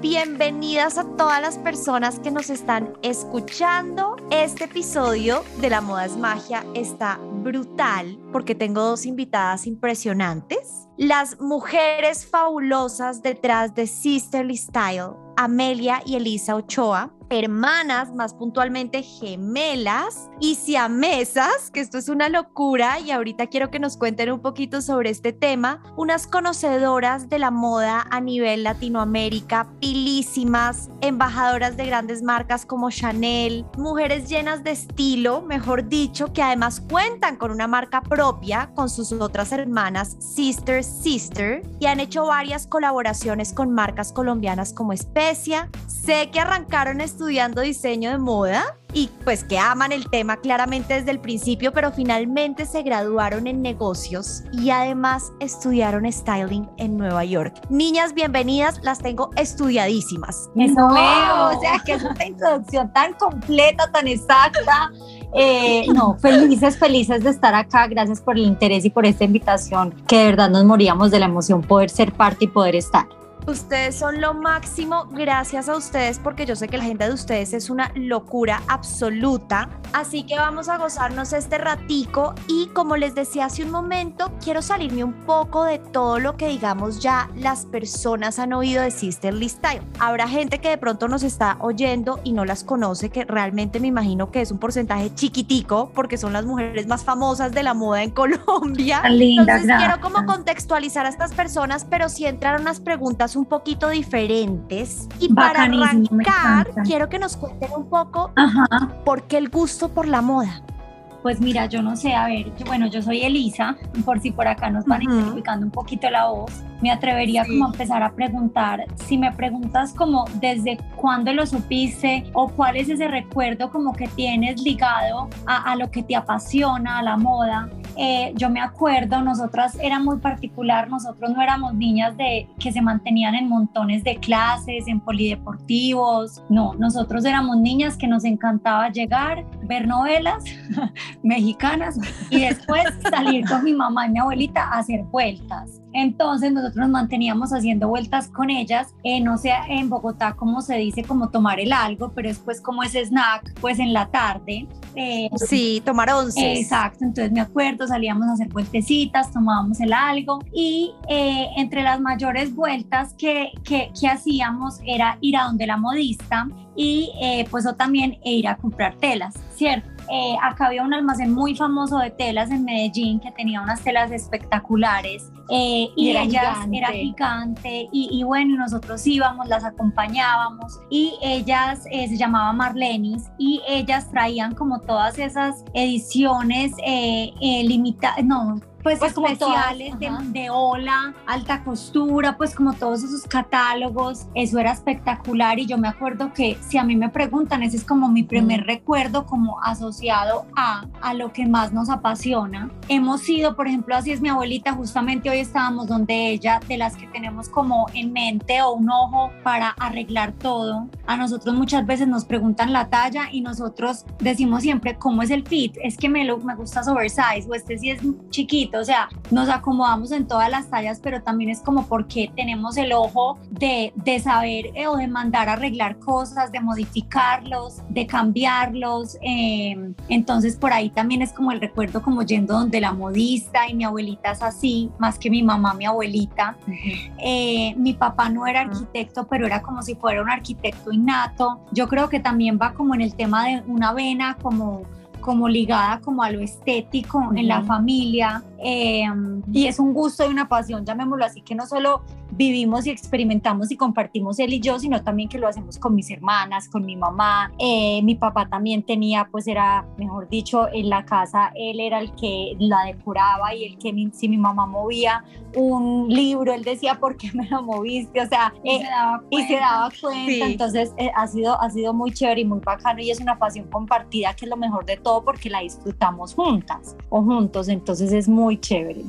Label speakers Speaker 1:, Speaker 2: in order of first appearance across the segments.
Speaker 1: bienvenidas a todas las personas que nos están escuchando. Este episodio de La Moda es Magia está brutal porque tengo dos invitadas impresionantes. Las mujeres fabulosas detrás de Sisterly Style, Amelia y Elisa Ochoa hermanas, más puntualmente gemelas y siamesas, que esto es una locura y ahorita quiero que nos cuenten un poquito sobre este tema, unas conocedoras de la moda a nivel Latinoamérica, pilísimas, embajadoras de grandes marcas como Chanel, mujeres llenas de estilo, mejor dicho, que además cuentan con una marca propia con sus otras hermanas Sister Sister y han hecho varias colaboraciones con marcas colombianas como Especia. Sé que arrancaron este estudiando diseño de moda y pues que aman el tema claramente desde el principio, pero finalmente se graduaron en negocios y además estudiaron styling en Nueva York. Niñas, bienvenidas, las tengo estudiadísimas.
Speaker 2: Eso veo, o sea, que es una introducción tan completa, tan exacta. Eh, no, felices, felices de estar acá. Gracias por el interés y por esta invitación, que de verdad nos moríamos de la emoción poder ser parte y poder estar.
Speaker 1: Ustedes son lo máximo, gracias a ustedes porque yo sé que la agenda de ustedes es una locura absoluta. Así que vamos a gozarnos este ratico y como les decía hace un momento, quiero salirme un poco de todo lo que digamos ya las personas han oído de Sisterly Style. Habrá gente que de pronto nos está oyendo y no las conoce, que realmente me imagino que es un porcentaje chiquitico porque son las mujeres más famosas de la moda en Colombia.
Speaker 2: Linda,
Speaker 1: Entonces quiero como contextualizar a estas personas, pero sí entrar unas preguntas un poquito diferentes. Y para arrancar, quiero que nos cuenten un poco por qué el gusto por la moda.
Speaker 2: Pues mira, yo no sé, a ver, bueno, yo soy Elisa, por si por acá nos van identificando un poquito la voz, me atrevería como a empezar a preguntar, si me preguntas como desde cuándo lo supiste o cuál es ese recuerdo como que tienes ligado a, a lo que te apasiona, a la moda, eh, yo me acuerdo, nosotras era muy particular, nosotros no éramos niñas de que se mantenían en montones de clases, en polideportivos, no, nosotros éramos niñas que nos encantaba llegar, ver novelas mexicanas y después salir con mi mamá y mi abuelita a hacer vueltas. Entonces nosotros nos manteníamos haciendo vueltas con ellas, eh, no sé en Bogotá cómo se dice como tomar el algo, pero después como ese snack, pues en la tarde.
Speaker 1: Eh, sí, tomar once.
Speaker 2: Exacto, entonces me acuerdo, salíamos a hacer vueltecitas, tomábamos el algo y eh, entre las mayores vueltas que, que, que, hacíamos era ir a donde la modista y pues o también ir a comprar telas, ¿cierto? Eh, acá había un almacén muy famoso de telas en Medellín que tenía unas telas espectaculares eh, y, era ellas gigante. era gigante y, bueno, nosotros íbamos, las acompañábamos y ellas eh, se llamaban Marlenis y ellas traían como todas esas ediciones limitadas, no, pues, pues especiales de, de, ola, alta costura, pues como todos esos catálogos, eso era espectacular y yo me acuerdo que si a mí me preguntan, ese es como mi primer recuerdo como asociado a, a lo que más nos apasiona. Hemos sido, por ejemplo, así es mi abuelita, justamente hoy estábamos donde ella, de las que tenemos como en mente o un ojo para arreglar todo. A nosotros muchas veces nos preguntan la talla y nosotros decimos siempre, ¿cómo es el fit? Es que me, lo, me gusta oversize o este sí es chiquito o sea, nos acomodamos en todas las tallas, pero también es como porque tenemos el ojo de, de saber eh, o de mandar a arreglar cosas, de modificarlos, de cambiarlos. Eh, entonces por ahí también es como el recuerdo como yendo donde la modista y mi abuelita es así, más que mi mamá, mi abuelita. Eh, mi papá no era arquitecto, pero era como si fuera un arquitecto innato. Yo creo que también va como en el tema de una vena como como ligada como a lo estético en la familia em, y es un gusto y una pasión, llamémoslo así, que no solo vivimos y experimentamos y compartimos él y yo, sino también que lo hacemos con mis hermanas, con mi mamá. Eh, mi papá también tenía, pues era, mejor dicho, en la casa, él era el que la decoraba y el que si mi mamá movía un libro, él decía, ¿por qué me lo moviste? O sea, y, se, eh, daba cuenta. Entonces eh, ha, sido, ha sido muy chévere y muy bacano y es una pasión compartida que es lo mejor de todo porque la disfrutamos juntas o juntos, entonces es muy chévere.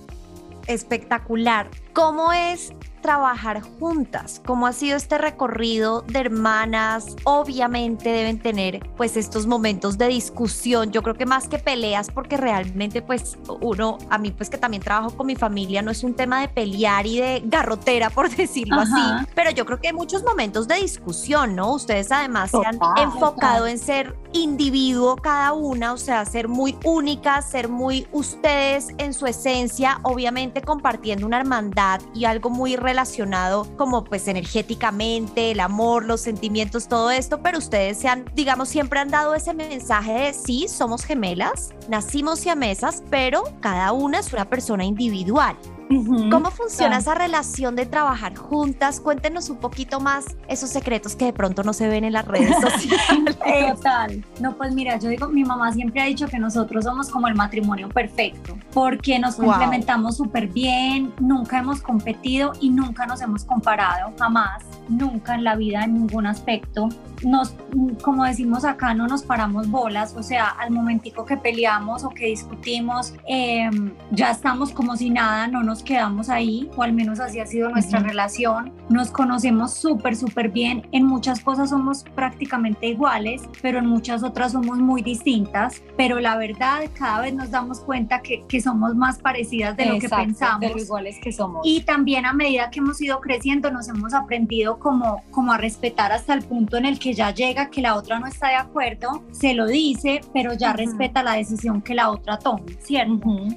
Speaker 1: Espectacular. ¿Cómo es trabajar juntas? ¿Cómo ha sido este recorrido de hermanas? Obviamente deben tener pues estos momentos de discusión, yo creo que más que peleas porque realmente pues uno, a mí pues que también trabajo con mi familia, no es un tema de pelear y de garrotera por decirlo así, pero yo creo que hay muchos momentos de discusión, ¿no? Ustedes además se han enfocado en ser individuo cada una, o sea, ser muy únicas, ser muy ustedes en su esencia, obviamente compartiendo una hermandad y algo muy relacionado como pues energéticamente, el amor, los sentimientos, todo esto, pero ustedes se han, digamos, siempre han dado ese mensaje de sí, somos gemelas, nacimos siamesas, pero cada una es una persona individual. ¿Cómo funciona esa relación de trabajar juntas? Cuéntenos un poquito más esos secretos que de pronto no se ven en las redes sociales.
Speaker 2: Total. No, pues mira, yo digo, mi mamá siempre ha dicho que nosotros somos como el matrimonio perfecto, porque nos complementamos súper bien, nunca hemos competido y nunca nos hemos comparado, jamás, nunca en la vida en ningún aspecto nos, como decimos acá, no nos paramos bolas, o sea, al momentico que peleamos o que discutimos, em, ya estamos como si nada, no nos quedamos ahí, o al menos así ha sido nuestra relación. Nos conocemos súper, súper bien. En muchas cosas somos prácticamente iguales, pero en muchas otras somos muy distintas. Pero la verdad, cada vez nos damos cuenta que, que somos más parecidas de lo que pensamos.
Speaker 3: De lo iguales que somos.
Speaker 2: Y también a medida que hemos ido creciendo, nos hemos aprendido como, como a respetar hasta el punto en el que ya llega, que la otra no está de acuerdo, se lo dice, pero ya respeta la decisión que la otra toma, ¿cierto?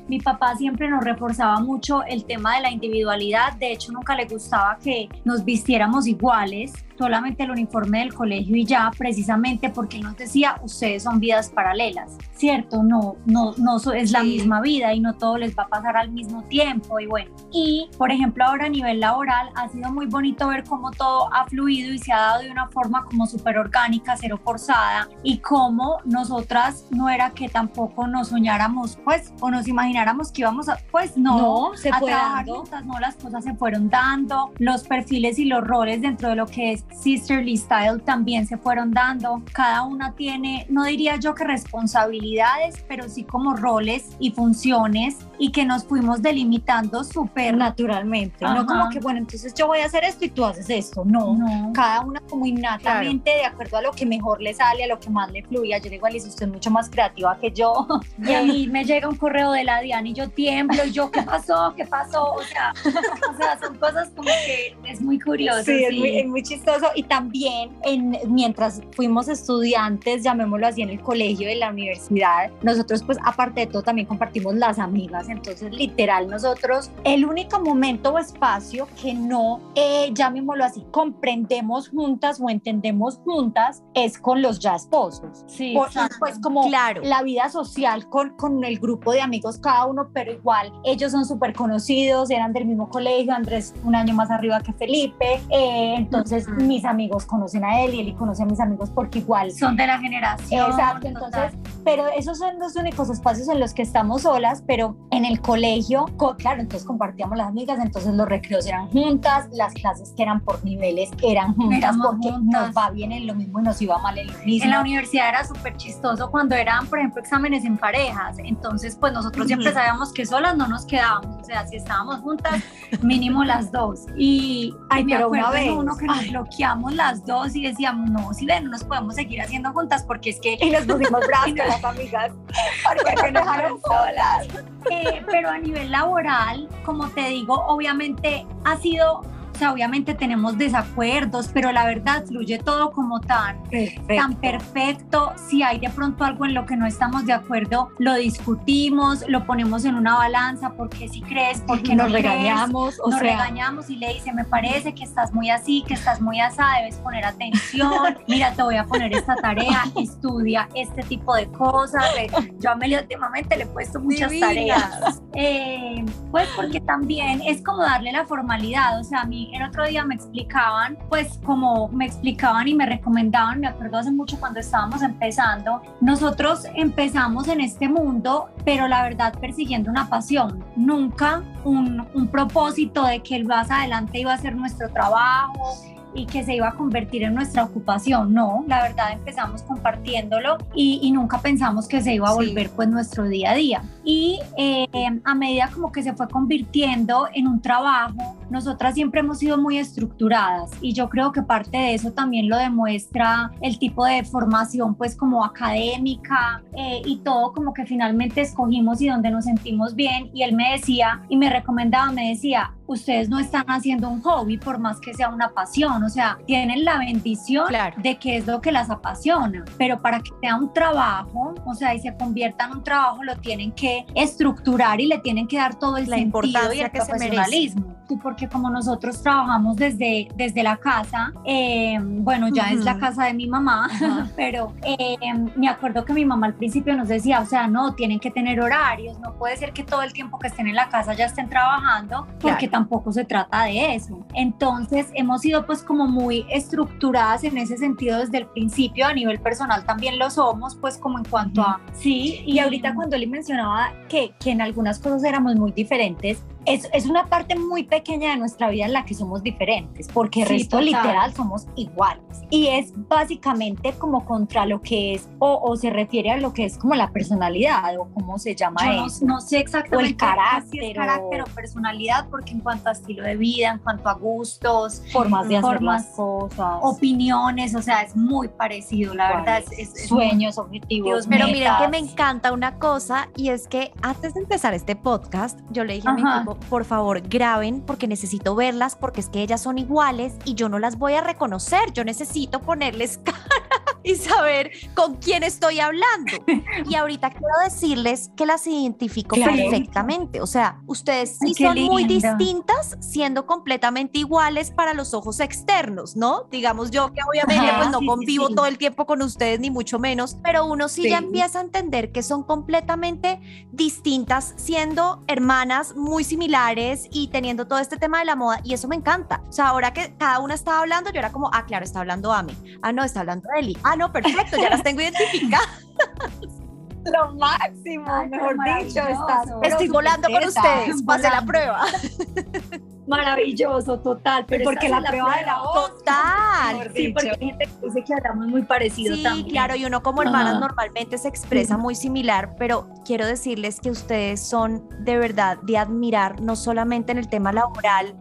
Speaker 2: Mi papá siempre nos reforzaba mucho el tema de la individualidad, de hecho nunca le gustaba que nos vistiéramos iguales, solamente el uniforme del colegio y ya, precisamente porque nos decía, ustedes son vidas paralelas, ¿cierto? No, no, no es la misma vida y no todo les va a pasar al mismo tiempo y bueno. Y, por ejemplo, ahora a nivel laboral ha sido muy bonito ver cómo todo ha fluido y se ha dado de una forma como súper orgánica, cero forzada y cómo nosotras no era que tampoco nos soñáramos, pues, o nos imagináramos que íbamos a, pues no,
Speaker 3: se
Speaker 2: a trabajar juntas, no, las cosas se fueron dando, los perfiles y los roles dentro de lo que es Sisterly Style también se fueron dando. Cada una tiene, no diría yo que responsabilidades, pero sí como roles y funciones y que nos fuimos delimitando súper
Speaker 3: naturalmente. No como que, bueno, entonces yo voy a hacer esto y tú haces esto. No, cada una como innatamente de acuerdo a lo que mejor le sale, a lo que más le fluya. Yo digo, Alice, usted es mucho más creativa que yo.
Speaker 2: Y a mí me llega un correo de la Diana y yo tiemblo y yo, ¿qué pasó? ¿Qué pasó? O sea, o sea son cosas como que es muy curioso.
Speaker 3: Sí, Es, muy, es muy chistoso y también en, mientras fuimos estudiantes, llamémoslo así, en el colegio de la universidad, nosotros pues aparte de todo también compartimos las amigas, entonces literal nosotros el único momento o espacio que no, eh, llamémoslo así, comprendemos juntas o entendemos juntas es con los ya esposos.
Speaker 2: Sí,
Speaker 3: pues como claro. la vida social con, con el grupo de amigos cada uno, pero igual ellos son súper conocidos, eran del mismo colegio, Andrés un año más arriba que Felipe, eh, entonces mis amigos conocen a él y él conoce a mis amigos porque igual
Speaker 2: son de la generación.
Speaker 3: Exacto, entonces, pero esos son los únicos espacios en los que estamos solas, pero en el colegio, claro, entonces compartíamos las amigas, entonces los recreos eran juntas, las clases que eran por niveles eran juntas porque nos va bien en lo mismo y nos iba mal en lo mismo.
Speaker 2: En la universidad era súper chistoso cuando eran, por ejemplo, exámenes en parejas, entonces pues nosotros siempre sabíamos que solas no nos quedábamos, o sea, si estábamos juntas, mínimo las dos. Y,
Speaker 3: Ay, pero una vez,
Speaker 2: uno que nos bloqueó las dos y decíamos, no, si ven, no nos podemos seguir haciendo juntas porque es que...
Speaker 3: Y nos pusimos bravas con las amigas porque nos dejaron solas.
Speaker 2: Eh, pero a nivel laboral, como te digo, obviamente ha sido o sea, obviamente tenemos desacuerdos, pero la verdad fluye todo como tan perfecto. tan perfecto. Si hay de pronto algo en lo que no estamos de acuerdo, lo discutimos, lo ponemos en una balanza, porque si crees, porque
Speaker 3: nos regañamos,
Speaker 2: o nos regañamos y le dice, me parece que estás muy así, que estás muy asada, debes poner atención, mira, te voy a poner esta tarea, estudia este tipo de cosas. Yo a Meli últimamente le he puesto muchas tareas, eh, pues porque también es como darle la formalidad, o sea, a mí el otro día me explicaban, pues como me explicaban y me recomendaban, me acuerdo hace mucho cuando estábamos empezando, nosotros empezamos en este mundo, pero la verdad persiguiendo una pasión, nunca un, un propósito de que el más adelante iba a ser nuestro trabajo y que se iba a convertir en nuestra ocupación. No, la verdad empezamos compartiéndolo y, nunca pensamos que se iba a volver pues nuestro día a día. Y eh, a medida como que se fue convirtiendo en un trabajo, nosotras siempre hemos sido muy estructuradas y yo creo que parte de eso también lo demuestra el tipo de formación pues como académica eh, y todo como que finalmente escogimos y donde nos sentimos bien. Y él me decía y me recomendaba, me decía, ustedes no están haciendo un hobby por más que sea una pasión, o sea, tienen la bendición de que es lo que las apasiona, pero para que sea un trabajo, o sea, y se convierta en un trabajo, lo tienen que estructurar y le tienen que dar todo el
Speaker 1: la
Speaker 2: sentido
Speaker 1: y el profesionalismo.
Speaker 2: Y porque como nosotros trabajamos desde, desde la casa, eh, bueno, ya es la casa de mi mamá, pero eh, me acuerdo que mi mamá al principio nos decía, o sea, no, tienen que tener horarios, no puede ser que todo el tiempo que estén en la casa ya estén trabajando, porque tampoco se trata de eso. Entonces hemos sido pues como muy estructuradas en ese sentido desde el principio, a nivel personal también lo somos, pues como en cuanto a...
Speaker 3: Sí, y, ahorita cuando le mencionaba que, que en algunas cosas éramos muy diferentes, es, es, una parte muy pequeña de nuestra vida en la que somos diferentes, porque el resto literal somos iguales. Y es básicamente como contra lo que es, o, o, se refiere a lo que es como la personalidad, o cómo se llama
Speaker 2: eso. No, sé exactamente. O el carácter. carácter o personalidad, porque en cuanto a estilo de vida, en cuanto a gustos,
Speaker 3: formas de hacer las cosas,
Speaker 2: opiniones, o sea, es muy parecido, la verdad. Es,
Speaker 3: sueños, objetivos.
Speaker 1: Pero miren que me encanta una cosa, y es que antes de empezar este podcast, yo le dije a mi equipo, por favor, graben porque necesito verlas, porque es que ellas son iguales y yo no las voy a reconocer. Yo necesito ponerles cara y saber con quién estoy hablando. Y ahorita quiero decirles que las identifico perfectamente. O sea, ustedes sí son muy distintas siendo completamente iguales para los ojos externos, ¿no? Digamos yo que obviamente pues no convivo todo el tiempo con ustedes ni mucho menos, pero uno sí, ya empieza a entender que son completamente distintas siendo hermanas muy similares y teniendo todo este tema de la moda y eso me encanta. O sea, ahora que cada una estaba hablando, yo era como, ah, claro, está hablando Ame. Ah, no, está hablando Eli. Ah, no, perfecto, ya las tengo identificadas.
Speaker 3: Lo máximo, mejor dicho, estás.
Speaker 1: Estoy volando con ustedes, pasé la prueba.
Speaker 3: Maravilloso, total.
Speaker 2: Pero porque la, prueba de la voz.
Speaker 1: Total.
Speaker 2: Sí, porque hay gente que dice que hablamos muy parecido
Speaker 1: sí, claro, y uno como hermanas normalmente se expresa muy similar, pero quiero decirles que ustedes son de verdad de admirar, no solamente en el tema laboral,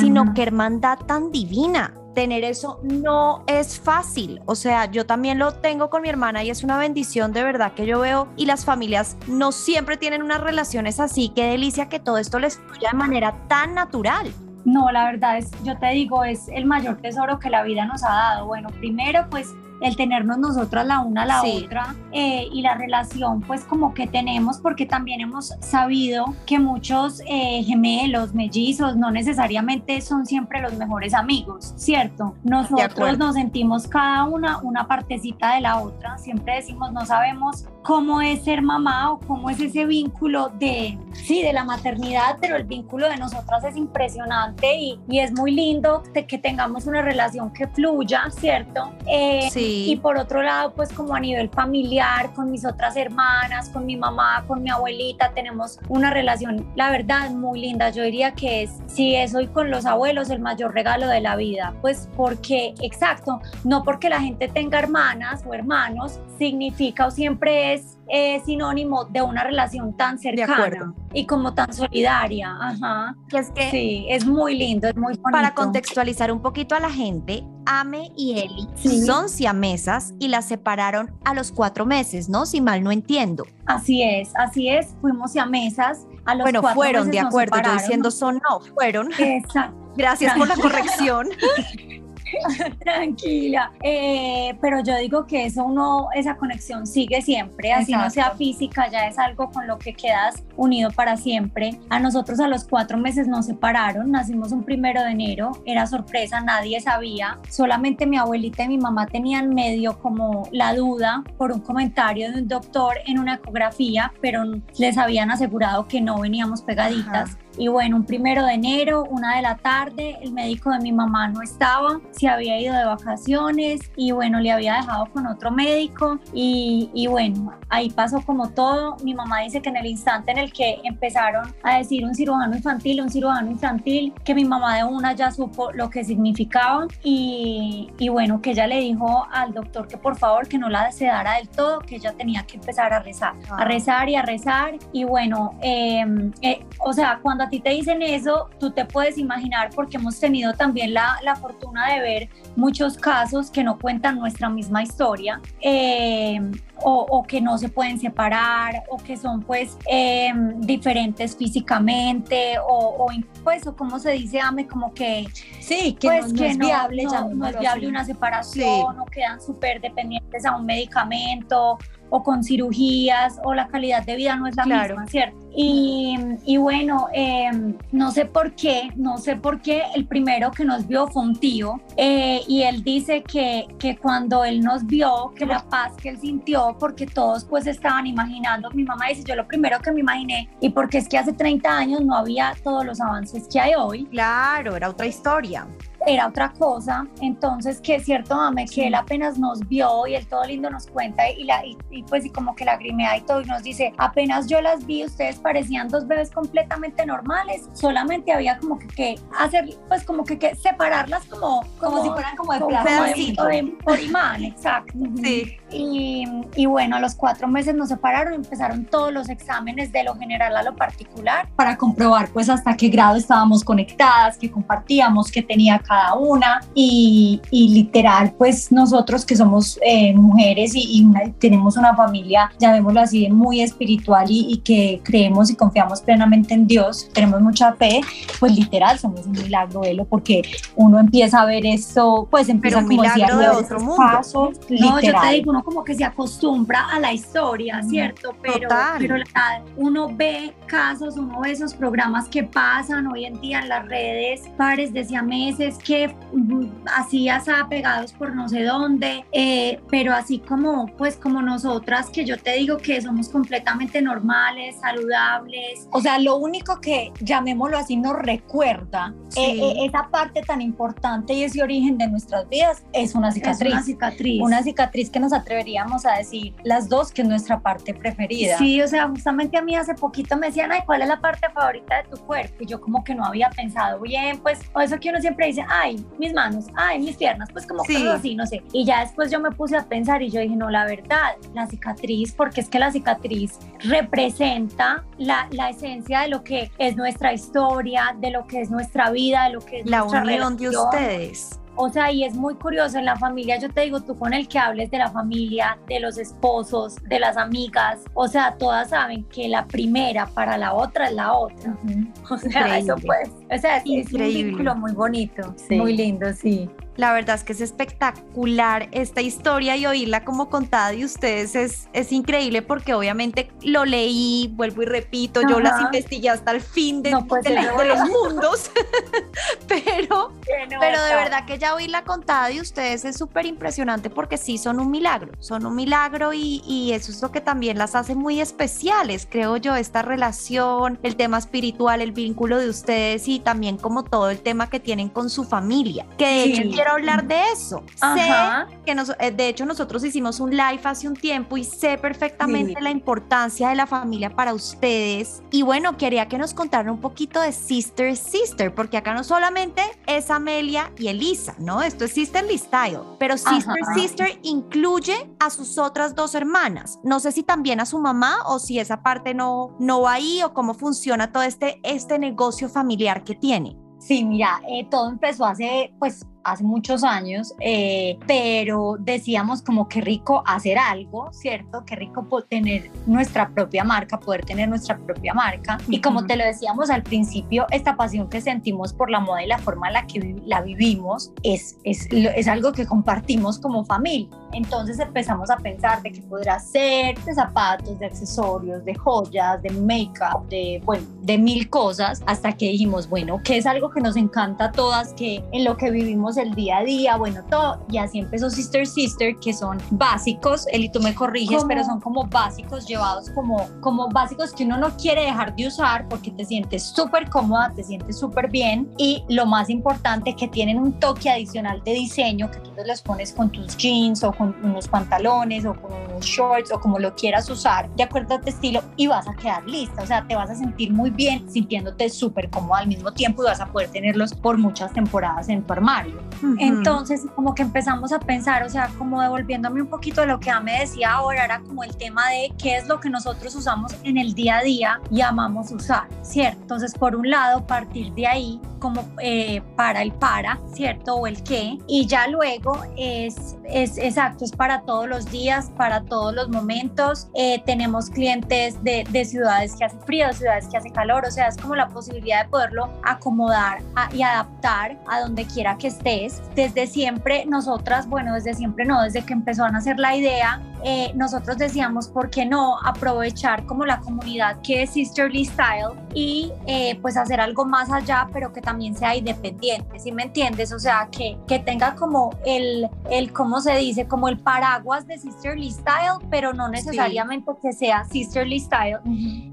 Speaker 1: sino que hermandad tan divina tener eso no es fácil. O sea, yo también lo tengo con mi hermana y es una bendición de verdad que yo veo y las familias no siempre tienen unas relaciones así. Qué delicia que todo esto les fluya de manera tan natural.
Speaker 2: No, la verdad es, yo te digo, es el mayor tesoro que la vida nos ha dado. Bueno, primero pues el tenernos nosotras la una a la otra eh, y la relación pues como que tenemos porque también hemos sabido que muchos eh, gemelos, mellizos no necesariamente son siempre los mejores amigos, ¿cierto? Nosotros nos sentimos cada una una partecita de la otra, siempre decimos no sabemos cómo es ser mamá o cómo es ese vínculo de, sí, de la maternidad, pero el vínculo de nosotras es impresionante y, y es muy lindo que tengamos una relación que fluya, ¿cierto?
Speaker 1: Eh, sí
Speaker 2: y por otro lado, pues como a nivel familiar, con mis otras hermanas, con mi mamá, con mi abuelita, tenemos una relación, la verdad, muy linda. Yo diría que es, si es hoy con los abuelos, el mayor regalo de la vida. Pues porque, exacto, no porque la gente tenga hermanas o hermanos, significa o siempre es es sinónimo de una relación tan cercana y como tan solidaria. Ajá.
Speaker 1: Es que
Speaker 2: sí, es muy lindo, es muy bonito.
Speaker 1: Para contextualizar un poquito a la gente, Ame y Eli son siamesas y las separaron a los cuatro meses, ¿no? Si mal no entiendo.
Speaker 2: Así es, así es, fuimos siamesas a los
Speaker 1: bueno,
Speaker 2: fueron,
Speaker 1: de acuerdo, yo diciendo son, no, fueron.
Speaker 2: Exacto.
Speaker 1: Gracias por la corrección.
Speaker 2: Tranquila. Eh, pero yo digo que eso uno, esa conexión sigue siempre, así no sea física, ya es algo con lo que quedas unido para siempre. A nosotros a los cuatro meses nos separaron, nacimos un primero de enero, era sorpresa, nadie sabía, solamente mi abuelita y mi mamá tenían medio como la duda por un comentario de un doctor en una ecografía, pero les habían asegurado que no veníamos pegaditas y bueno, un primero de enero, una de la tarde, el médico de mi mamá no estaba, se había ido de vacaciones y bueno, le había dejado con otro médico y, y bueno, ahí pasó como todo. Mi mamá dice que en el instante en el que empezaron a decir un cirujano infantil, un cirujano infantil, que mi mamá de una ya supo lo que significaba y, y bueno, que ella le dijo al doctor que por favor que no la sedara del todo, que ella tenía que empezar a rezar, a
Speaker 1: Ah.
Speaker 2: rezar y a rezar y bueno, eh, eh, o sea, cuando a ti te dicen eso, tú te puedes imaginar porque hemos tenido también la, la fortuna de ver muchos casos que no cuentan nuestra misma historia. Eh, o, o que no se pueden separar o que son pues eh, diferentes físicamente o, o pues o como se dice, Ame, como que
Speaker 3: Sí, que
Speaker 2: pues
Speaker 3: no, no
Speaker 2: que
Speaker 3: es
Speaker 2: no,
Speaker 3: viable,
Speaker 2: no, no
Speaker 3: llamémoslo
Speaker 2: es viable una separación o quedan súper dependientes a un medicamento o con cirugías o la calidad de vida no es la
Speaker 1: Claro.
Speaker 2: misma, ¿cierto? Y, y bueno, eh, no sé por qué, no sé por qué el primero que nos vio fue un tío eh, y él dice que, que cuando él nos vio, que la paz que él sintió, porque todos pues estaban imaginando, mi mamá dice, yo lo primero que me imaginé, y porque es que hace 30 años no había todos los avances que hay hoy,
Speaker 1: Claro, era otra historia.
Speaker 2: Era otra cosa. Entonces, que es cierto, mame, que él apenas nos vio y él todo lindo nos cuenta y, la, y, y pues y como que lagrimea y todo y nos dice, apenas yo las vi, ustedes parecían dos bebés completamente normales, solamente había como que, que hacer, pues como que, que separarlas como,
Speaker 3: Como si fueran como de plástico.
Speaker 2: por imán, exacto.
Speaker 1: Sí.
Speaker 2: Y, y bueno, a los cuatro meses nos separaron, empezaron todos los exámenes de lo general a lo particular.
Speaker 3: para comprobar pues hasta qué grado estábamos conectadas, qué compartíamos, qué tenía cada una y, y literal pues nosotros que somos eh, mujeres y, y una- tenemos una familia, llamémoslo así, muy espiritual y, y que creemos y confiamos plenamente en Dios, tenemos mucha fe, pues literal somos un milagro, Elo, porque uno empieza a ver eso, pues empieza
Speaker 1: un
Speaker 3: como
Speaker 1: milagro de
Speaker 3: a ver
Speaker 1: otro mundo.
Speaker 3: pasos,
Speaker 2: No, yo te
Speaker 3: literal.
Speaker 2: digo, uno como que se acostumbra a la historia,
Speaker 3: Mm,
Speaker 2: ¿cierto? Pero,
Speaker 1: total.
Speaker 2: pero la uno ve casos, uno ve esos programas que pasan hoy en día en las redes, pares de siameses que mm, así asá pegados por no sé dónde, eh, pero así como, pues como nosotras, que yo te digo que somos completamente normales, saludables,
Speaker 3: O sea, lo único que, llamémoslo así, nos recuerda
Speaker 1: Sí.
Speaker 3: eh, eh, esa parte tan importante y ese origen de nuestras vidas es una
Speaker 2: es
Speaker 3: cicatriz.
Speaker 2: una cicatriz.
Speaker 3: Una cicatriz que nos atreveríamos a decir las dos que es nuestra parte preferida.
Speaker 2: Sí, o sea, justamente a mí hace poquito me decían, ay, ¿cuál es la parte favorita de tu cuerpo? Y yo como que no había pensado bien, pues, o eso que uno siempre dice, ay, mis manos, ay, mis piernas, pues como
Speaker 1: Sí.
Speaker 2: cosas así, no sé. Y ya después yo me puse a pensar y yo dije, no, la verdad, la cicatriz, porque es que la cicatriz representa la, la esencia de lo que es nuestra historia, de lo que es nuestra vida, de lo que es
Speaker 1: La
Speaker 2: nuestra
Speaker 1: unión de ustedes.
Speaker 2: O sea, y es muy curioso en la familia, yo te digo, tú con el que hables de la familia, de los esposos, de las amigas, o sea, todas saben que la primera para la otra es la otra. O sea, eso pues, o sea, es, es un vínculo muy bonito,
Speaker 3: Sí.
Speaker 2: muy lindo, sí.
Speaker 1: La verdad es que es espectacular esta historia y oírla como contada de ustedes es, es increíble porque obviamente lo leí, vuelvo y repito, yo las investigué hasta el fin de,
Speaker 2: No, pues,
Speaker 1: de la- de los mundos, pero, pero de verdad que ya oírla contada de ustedes es súper impresionante porque sí son un milagro, son un milagro y, y eso es lo que también las hace muy especiales, creo yo, esta relación, el tema espiritual, el vínculo de ustedes y también como todo el tema que tienen con su familia, que de
Speaker 2: Sí.
Speaker 1: hecho quiero hablar de eso.
Speaker 2: Ajá.
Speaker 1: Sé que nos- eh, de hecho nosotros hicimos un live hace un tiempo y sé perfectamente
Speaker 3: Sí.
Speaker 1: la importancia de la familia para ustedes y bueno, quería que nos contaran un poquito de Sister Sister, porque acá no solamente es Amelia y Elisa, ¿no? Esto es Sisterly Style, pero Sister
Speaker 3: Ajá.
Speaker 1: Sister incluye a sus otras dos hermanas. No sé si también a su mamá o si esa parte no, no va ahí o cómo funciona todo este, este negocio familiar que tiene.
Speaker 3: Sí, mira, eh, todo empezó hace, pues, hace muchos años, eh, pero decíamos como que rico hacer algo, ¿cierto? Qué rico tener nuestra propia marca, poder tener nuestra propia marca. Y como te lo decíamos al principio, esta pasión que sentimos por la moda y la forma en la que vi- la vivimos es, es, es algo que compartimos como familia. Entonces empezamos a pensar de qué podrá ser, de zapatos, de accesorios, de joyas, de make-up, de, bueno, de mil cosas, hasta que dijimos, bueno, que es algo que nos encanta a todas, que en lo que vivimos
Speaker 2: el día a día, bueno, todo. Y así empezó Sister Sister, que son básicos, Eli, tú me corriges, pero son como básicos llevados como, como básicos que uno no quiere dejar de usar porque te sientes súper cómoda, te sientes súper bien. Y lo más importante, que tienen un toque adicional de diseño, que tú los pones con tus jeans o con unos pantalones o con unos shorts o como lo quieras usar, de acuerdo a tu estilo, y vas a quedar lista. O sea, te vas a sentir muy bien sintiéndote súper cómoda al mismo tiempo y vas a poder tenerlos por muchas temporadas en tu armario. Entonces, como que empezamos a pensar, o sea, como devolviéndome un poquito de lo que me decía ahora, era como el tema de qué es lo que nosotros usamos en el día a día y amamos usar, ¿cierto? Entonces, por un lado, partir de ahí como eh, para el para, ¿cierto? O el qué. Y ya luego es, es exacto, es para todos los días, para todos los momentos. Eh, tenemos clientes de, de, ciudades que hace frío, ciudades que hace calor, o sea, es como la posibilidad de poderlo acomodar y adaptar a donde quiera que estés. Desde siempre, nosotras, bueno, desde siempre no, desde que empezó a nacer la idea, eh, nosotros decíamos, ¿por qué no aprovechar como la comunidad que es Sisterly Style y eh, pues hacer algo más allá, pero que también sea independiente, ¿sí me entiendes? O sea, que, que tenga como el, el, ¿cómo se dice? Como el paraguas de Sisterly Style, pero no necesariamente que sea Sisterly Style.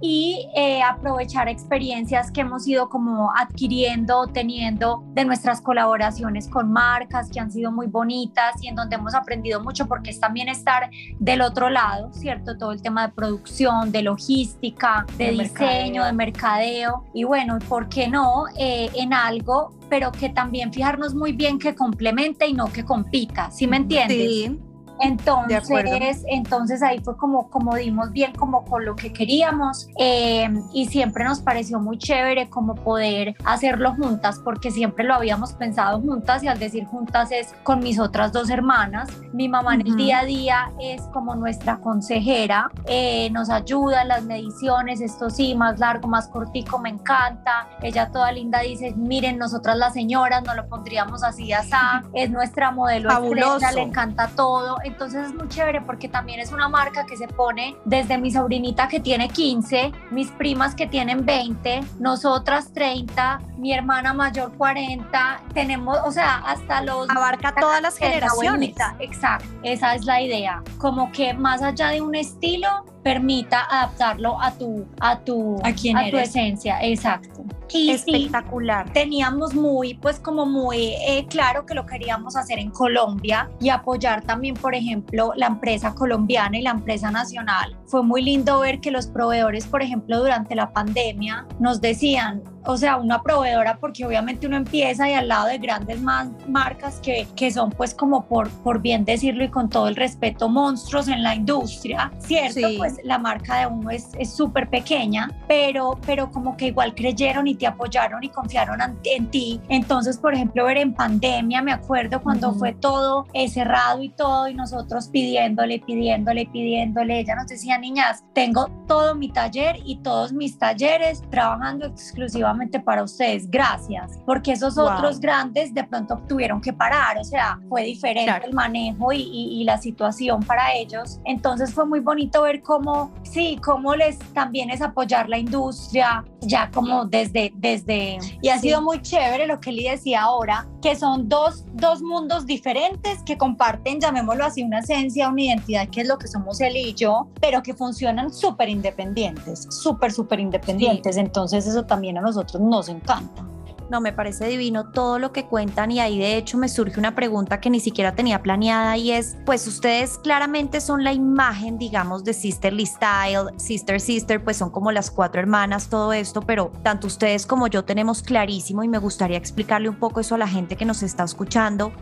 Speaker 2: Y eh, aprovechar experiencias que hemos ido como adquiriendo, teniendo de nuestras colaboraciones con marcas que han sido muy bonitas y en donde hemos aprendido mucho porque es también estar del otro lado, ¿cierto? Todo el tema de producción, de logística, de, diseño, de mercadeo. Y bueno, ¿por qué no eh, en algo, pero que también fijarnos muy bien que complemente y no que compita? ¿Sí me entiendes? Sí. Entonces, entonces ahí fue como, como dimos bien como con lo que queríamos eh, y siempre nos pareció muy chévere como poder hacerlo juntas porque siempre lo habíamos pensado juntas y al decir juntas es con mis otras dos hermanas. Mi mamá en el día a día es como nuestra consejera, eh, nos ayuda en las mediciones, esto sí, más largo, más cortico, me encanta. Ella toda linda dice, miren, nosotras las señoras no lo pondríamos así, así, es nuestra modelo Fabuloso. le encanta todo entonces es muy chévere porque también es una marca que se pone desde mi sobrinita que tiene 15, mis primas que tienen 20, nosotras 30, mi hermana mayor 40, tenemos, o sea, hasta los...
Speaker 1: Abarca todas las generaciones.
Speaker 2: Exacto, esa es la idea. Como que más allá de un estilo, permita adaptarlo a tu a tu
Speaker 1: a, quién
Speaker 2: tu esencia exacto
Speaker 1: y espectacular.
Speaker 2: Teníamos muy pues como muy eh, claro que lo queríamos hacer en Colombia y apoyar también por ejemplo la empresa colombiana y la empresa nacional. Fue muy lindo ver que los proveedores por ejemplo durante la pandemia nos decían o sea, una proveedora, porque obviamente uno empieza y al lado de grandes marcas que, que son pues como por, por bien decirlo y con todo el respeto, monstruos en la industria, ¿cierto? Pues la marca de uno es súper pequeña, pero, pero como que igual creyeron y te apoyaron y confiaron en, ti. Entonces, por ejemplo, ver en pandemia, me acuerdo cuando fue todo eh, cerrado y todo y nosotros pidiéndole, pidiéndole, pidiéndole, ella nos decía, niñas, tengo todo mi taller y todos mis talleres trabajando exclusivamente para ustedes, gracias, porque esos otros grandes de pronto tuvieron que parar, o sea, fue diferente el manejo y, y, la situación para ellos. Entonces fue muy bonito ver cómo, sí, cómo les también es apoyar la industria, ya como desde, desde, y ha sido muy chévere lo que Lee decía ahora, que son dos, dos mundos diferentes que comparten, llamémoslo así, una esencia, una identidad, que es lo que somos él y yo, pero que funcionan súper independientes, súper, súper independientes. Entonces eso también a nosotros nos encanta.
Speaker 1: No, me parece divino todo lo que cuentan y ahí de hecho me surge una pregunta que ni siquiera tenía planeada y es, pues ustedes claramente son la imagen, digamos, de Sisterly Style, Sister Sister, pues son como las cuatro hermanas, todo esto, pero tanto ustedes como yo tenemos clarísimo y me gustaría explicarle un poco eso a la gente que nos está escuchando,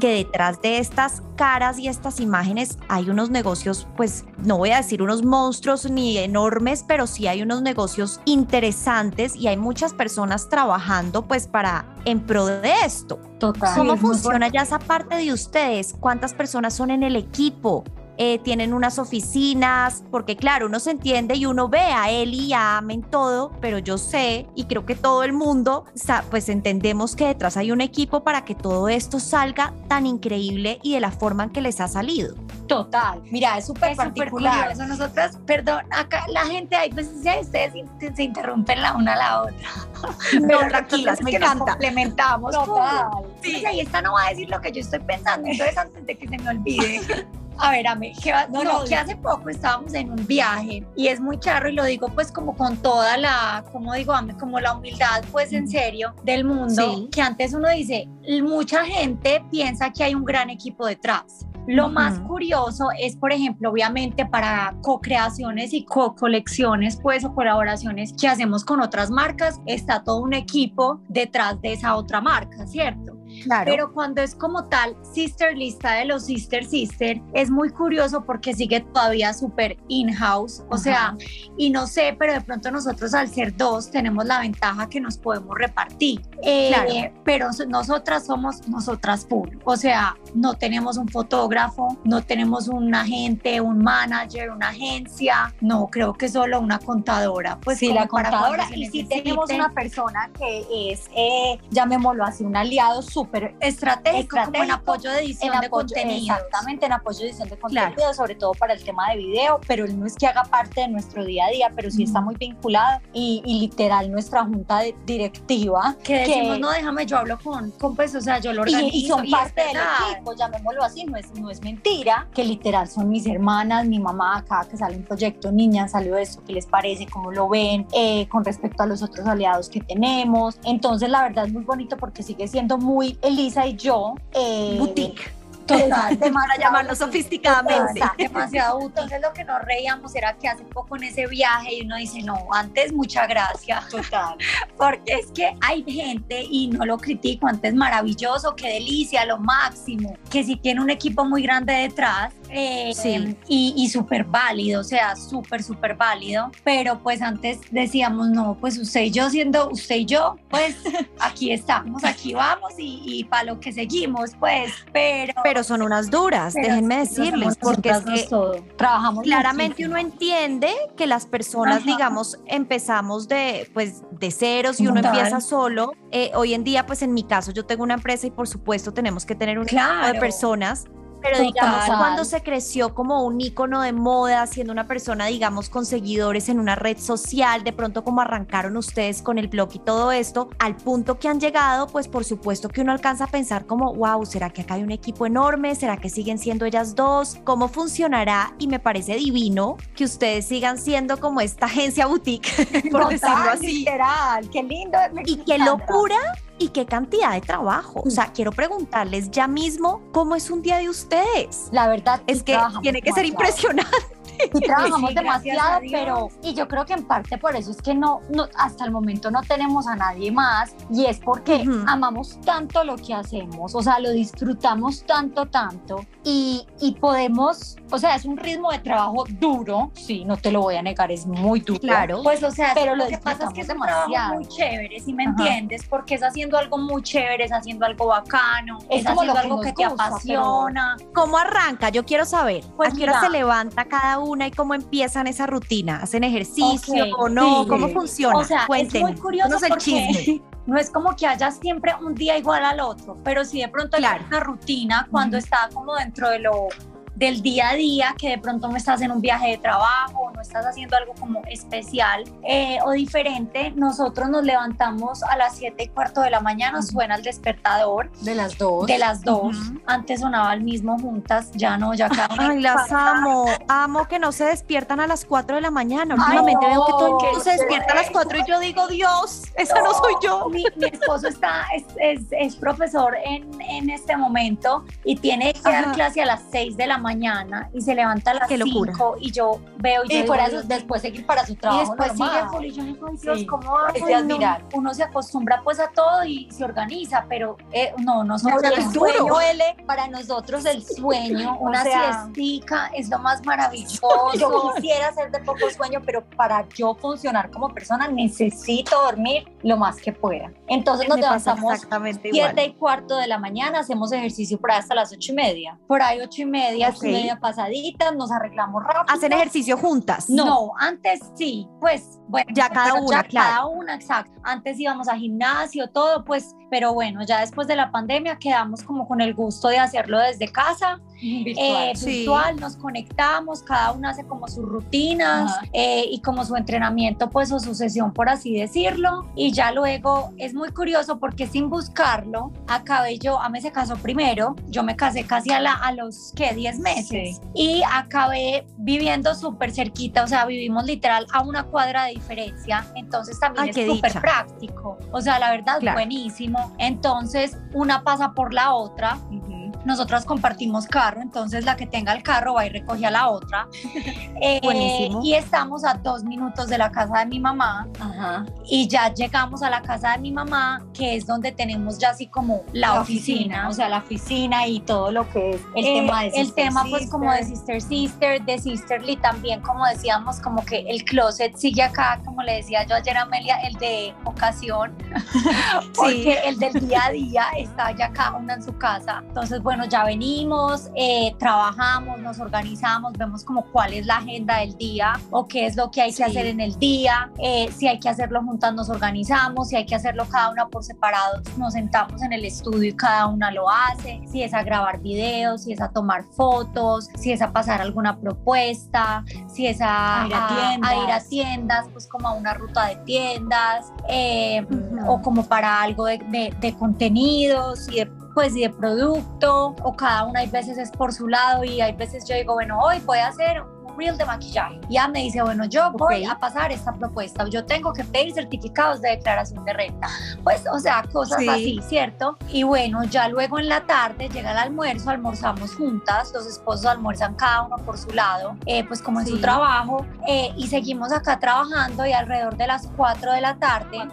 Speaker 1: que detrás de estas caras y estas imágenes hay unos negocios, pues no voy a decir unos monstruos ni enormes, pero sí hay unos negocios interesantes y hay muchas personas trabajando pues para en pro de esto. Total. ¿Cómo funciona ya esa parte de ustedes? ¿Cuántas personas son en el equipo? Eh, tienen unas oficinas, porque claro, uno se entiende y uno ve a él y a Amen todo, pero yo sé y creo que todo el mundo, pues entendemos que detrás hay un equipo para que todo esto salga tan increíble y de la forma en que les ha salido.
Speaker 3: Total, mira, es súper particular.
Speaker 2: Nosotras, perdón, acá la gente, hay veces ya ustedes se interrumpen la una a la otra.
Speaker 1: No, tranquilas, me encanta. Nos
Speaker 2: complementamos. Total. Sí. y esta no va a decir lo que yo estoy pensando, entonces antes de que se me olvide. A ver, a mí, que, no, no, que hace poco estábamos en un viaje y es muy charro y lo digo pues como con toda la, como digo, como la humildad pues en serio del mundo, que antes uno dice, mucha gente piensa que hay un gran equipo detrás. Lo más curioso es, por ejemplo, obviamente para co-creaciones y co-colecciones, pues, o colaboraciones que hacemos con otras marcas, está todo un equipo detrás de esa otra marca, ¿cierto? Pero cuando es como tal, Sister Lista de los Sister Sister, es muy curioso porque sigue todavía súper in-house. O sea, y no sé, pero de pronto nosotros al ser dos tenemos la ventaja que nos podemos repartir. Eh, pero nosotras somos nosotras full. O sea, no tenemos un fotógrafo, no tenemos un agente, un manager, una agencia. No, creo que solo una contadora. Pues
Speaker 3: sí, la contadora. Y sí tenemos una persona que es, eh, llamémoslo así, un aliado súper súper estratégico,
Speaker 2: como en apoyo de edición de contenido.
Speaker 3: Exactamente, en apoyo de edición de contenido, sobre todo para el tema de video, pero él no es que haga parte de nuestro día a día, pero sí está muy vinculado y, literal nuestra junta de directiva.
Speaker 2: Que decimos, no, déjame, yo hablo con, con pues, o sea, yo lo organizo.
Speaker 3: Y, son parte del equipo, llamémoslo así, no es, no es mentira, que literal son mis hermanas, mi mamá, acá que sale un proyecto, niñas, salió esto, ¿qué les parece? ¿Cómo lo ven? Eh, con respecto a los otros aliados que tenemos. Entonces, la verdad es muy bonito porque sigue siendo muy Elisa y yo.
Speaker 1: Eh, Boutique.
Speaker 2: Total, para llamarlo sofisticadamente. demasiado Entonces lo que nos reíamos era que hace poco en ese viaje y uno dice, no, antes mucha gracia.
Speaker 3: Total.
Speaker 2: Porque es que hay gente, y no lo critico, antes maravilloso, qué delicia, lo máximo, que si tiene un equipo muy grande detrás, eh, sí. y, y súper válido, o sea, súper, súper válido, pero pues antes decíamos, no, pues usted y yo siendo usted y yo, pues aquí estamos, aquí vamos y, y para lo que seguimos, pues, pero...
Speaker 1: Pero son unas duras, déjenme decirles, porque es que
Speaker 3: trabajamos
Speaker 1: claramente uno entiende que las personas, digamos, empezamos de, pues, de ceros y uno empieza solo. Eh, hoy en día, pues en mi caso, yo tengo una empresa y por supuesto tenemos que tener un equipo de personas pero digamos, cuando se creció como un ícono de moda, siendo una persona, digamos, con seguidores en una red social, de pronto como arrancaron ustedes con el blog y todo esto, al punto que han llegado, pues por supuesto que uno alcanza a pensar como, wow, ¿será que acá hay un equipo enorme? ¿Será que siguen siendo ellas dos? ¿Cómo funcionará? Y me parece divino que ustedes sigan siendo como esta agencia boutique, por decirlo así.
Speaker 2: Literal, qué lindo.
Speaker 1: y qué locura y qué cantidad de trabajo. O sea, quiero preguntarles ya mismo cómo es un día de ustedes.
Speaker 3: La verdad
Speaker 1: es que tiene que ser impresionante.
Speaker 3: Y trabajamos demasiado, pero y yo creo que en parte por eso es que no, no hasta el momento no tenemos a nadie más y es porque amamos tanto lo que hacemos, o sea, lo disfrutamos tanto, tanto y, y, podemos, o sea, es un ritmo de trabajo duro, sí, no te lo voy a negar, es muy duro.
Speaker 1: Claro.
Speaker 2: Pues, o sea, pero lo, que pasa es que es un trabajo muy chévere, si me entiendes, porque es haciendo algo muy chévere, es haciendo algo bacano, es, haciendo algo que, te apasiona.
Speaker 1: ¿Cómo arranca? Yo quiero saber. Pues ¿A qué hora se levanta cada una y cómo empiezan esa rutina? ¿Hacen ejercicio o no? ¿Cómo funciona?
Speaker 2: O sea, es muy curioso porque no es como que haya siempre un día igual al otro, pero sí de pronto hay una rutina cuando está como dentro de lo del día a día, que de pronto no estás en un viaje de trabajo, no estás haciendo algo como especial eh, o diferente, nosotros nos levantamos a las 7 y cuarto de la mañana, suena el despertador.
Speaker 3: De las dos.
Speaker 2: De las dos. Antes sonaba el mismo juntas, ya no, ya cada
Speaker 1: Ay, las amo. Amo que no se despiertan a las 4 de la mañana. Últimamente veo que todo el mundo se despierta a las 4 y yo digo, Dios, esa no, soy yo.
Speaker 2: Mi, esposo está, es, es, profesor en, en, este momento y tiene que dar clase a las 6 de la mañana y se levanta a las 5 y yo veo
Speaker 3: y, después seguir para su trabajo
Speaker 2: y después sigue full y yo digo Dios cómo uno se acostumbra pues a todo y se organiza pero eh, no no, no
Speaker 3: el sueño duele para nosotros el sueño
Speaker 2: una siestica es lo más maravilloso.
Speaker 3: Yo quisiera ser de poco sueño pero para yo funcionar como persona necesito dormir
Speaker 2: lo más que pueda. Entonces nos levantamos siete y cuarto de la mañana, hacemos ejercicio por ahí hasta las ocho y media. Por ahí ocho y media, y media pasaditas, nos arreglamos rápido.
Speaker 1: ¿Hacen ejercicio juntas?
Speaker 2: No, antes sí, pues bueno. Ya cada una, Cada una, exacto. Antes íbamos a gimnasio, todo, pues, pero bueno, ya después de la pandemia quedamos como con el gusto de hacerlo desde casa virtual, eh, virtual nos conectamos, cada una hace como sus rutinas eh, y como su entrenamiento, pues o su sesión, por así decirlo. Y ya luego es muy curioso porque sin buscarlo, acabé yo, a mí se casó primero, yo me casé casi a, la, a los, ¿qué? 10 meses. Y acabé viviendo súper cerquita, o sea, vivimos literal a una cuadra de diferencia, entonces también es súper práctico. O sea, la verdad, es buenísimo. Entonces, una pasa por la otra nosotras compartimos carro, entonces la que tenga el carro va y recoge a la otra. Eh, y estamos a dos minutos de la casa de mi mamá. Y ya llegamos a la casa de mi mamá, que es donde tenemos ya así como la, oficina,
Speaker 3: O sea, la oficina y todo lo que es
Speaker 2: el eh, tema de Sister El tema pues como de Sister Sister, de Sisterly también, como decíamos, como que el closet sigue acá, como le decía yo ayer a Amelia, el de ocasión, porque el del día a día está ya acá, una en su casa. Entonces, bueno, bueno, ya venimos, eh, trabajamos, nos organizamos, vemos como cuál es la agenda del día o qué es lo que hay que hacer en el día, eh, si hay que hacerlo juntas nos organizamos, si hay que hacerlo cada una por separado, nos sentamos en el estudio y cada una lo hace, si es a grabar videos, si es a tomar fotos, si es a pasar alguna propuesta, si es a, ir, a, tiendas. pues como a una ruta de tiendas, eh, o como para algo de, de, de contenidos y de pues de producto o cada una hay veces es por su lado y hay veces yo digo, bueno, hoy voy a hacer reel de maquillaje. Ya me dice, bueno, yo voy a pasar esta propuesta, yo tengo que pedir certificados de declaración de renta. Pues, o sea, cosas así, ¿cierto? Y bueno, ya luego en la tarde llega el almuerzo, almorzamos juntas, los esposos almuerzan cada uno por su lado, eh, pues como en su trabajo, eh, y seguimos acá trabajando y alrededor de las 4 de la tarde,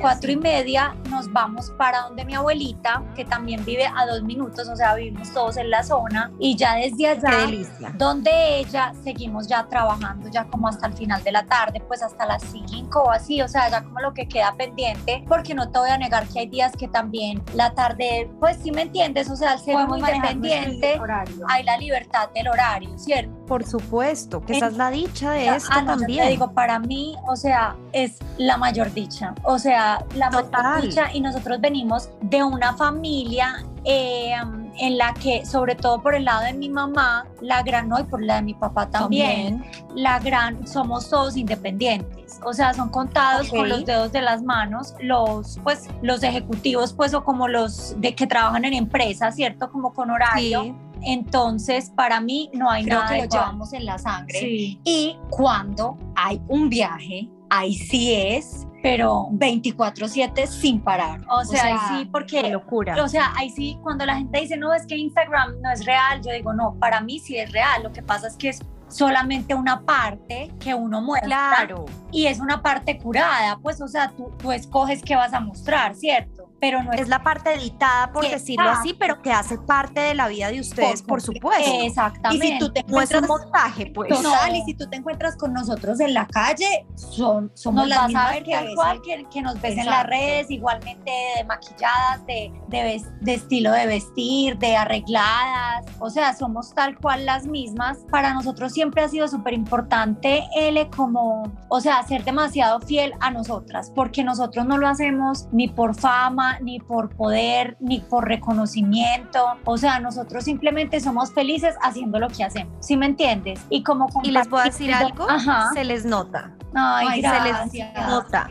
Speaker 2: cuatro y media, nos vamos para donde mi abuelita, que también vive a dos minutos, o sea, vivimos todos en la zona, y ya desde allá, donde ella se seguimos ya trabajando ya como hasta el final de la tarde, pues hasta las 5 o así, o sea, ya como lo que queda pendiente, porque no te voy a negar que hay días que también la tarde, pues si me entiendes, o sea, al ser muy independiente, hay la libertad del horario, ¿cierto?
Speaker 1: Por supuesto, que esa es la dicha de esto ah, también.
Speaker 2: Te digo, para mí, o sea, es la mayor dicha, o sea, la mayor dicha y nosotros venimos de una familia eh, en la que, sobre todo por el lado de mi mamá, la gran, no, y por la de mi papá también, la gran, somos todos independientes. O sea, son contados con los dedos de las manos los, pues, los ejecutivos, pues, o como los de que trabajan en empresas, ¿cierto? Como con horario. Entonces, para mí no hay nada que lo llevamos en la sangre. Y cuando hay un viaje, ahí sí es pero 24/7 sin parar.
Speaker 3: O sea, ahí sí, porque, locura.
Speaker 2: O sea, ahí sí, cuando la gente dice, no, es que Instagram no es real, yo digo, no, para mí sí es real, lo que pasa es que es solamente una parte que uno muestra. Claro. Y es una parte curada, pues, o sea, tú, tú escoges qué vas a mostrar, ¿cierto?
Speaker 1: Pero no es, la parte editada, por decirlo así, pero que hace parte de la vida de ustedes, por, supuesto.
Speaker 2: Exactamente.
Speaker 1: Y si tú te encuentras, no montaje, pues.
Speaker 2: Total, y si tú te encuentras con nosotros en la calle, son, somos las mismas que, igual que, nos ves en las redes, igualmente de maquilladas, de, de, estilo de vestir, de arregladas, o sea, somos tal cual las mismas. Para nosotros siempre ha sido súper importante, L, como, o sea, ser demasiado fiel a nosotras, porque nosotros no lo hacemos ni por fama, ni por poder, ni por reconocimiento. O sea, nosotros simplemente somos felices haciendo lo que hacemos. ¿Sí me entiendes?
Speaker 1: Y como Y les puedo decir algo, se les nota.
Speaker 2: Ay, se les
Speaker 1: nota.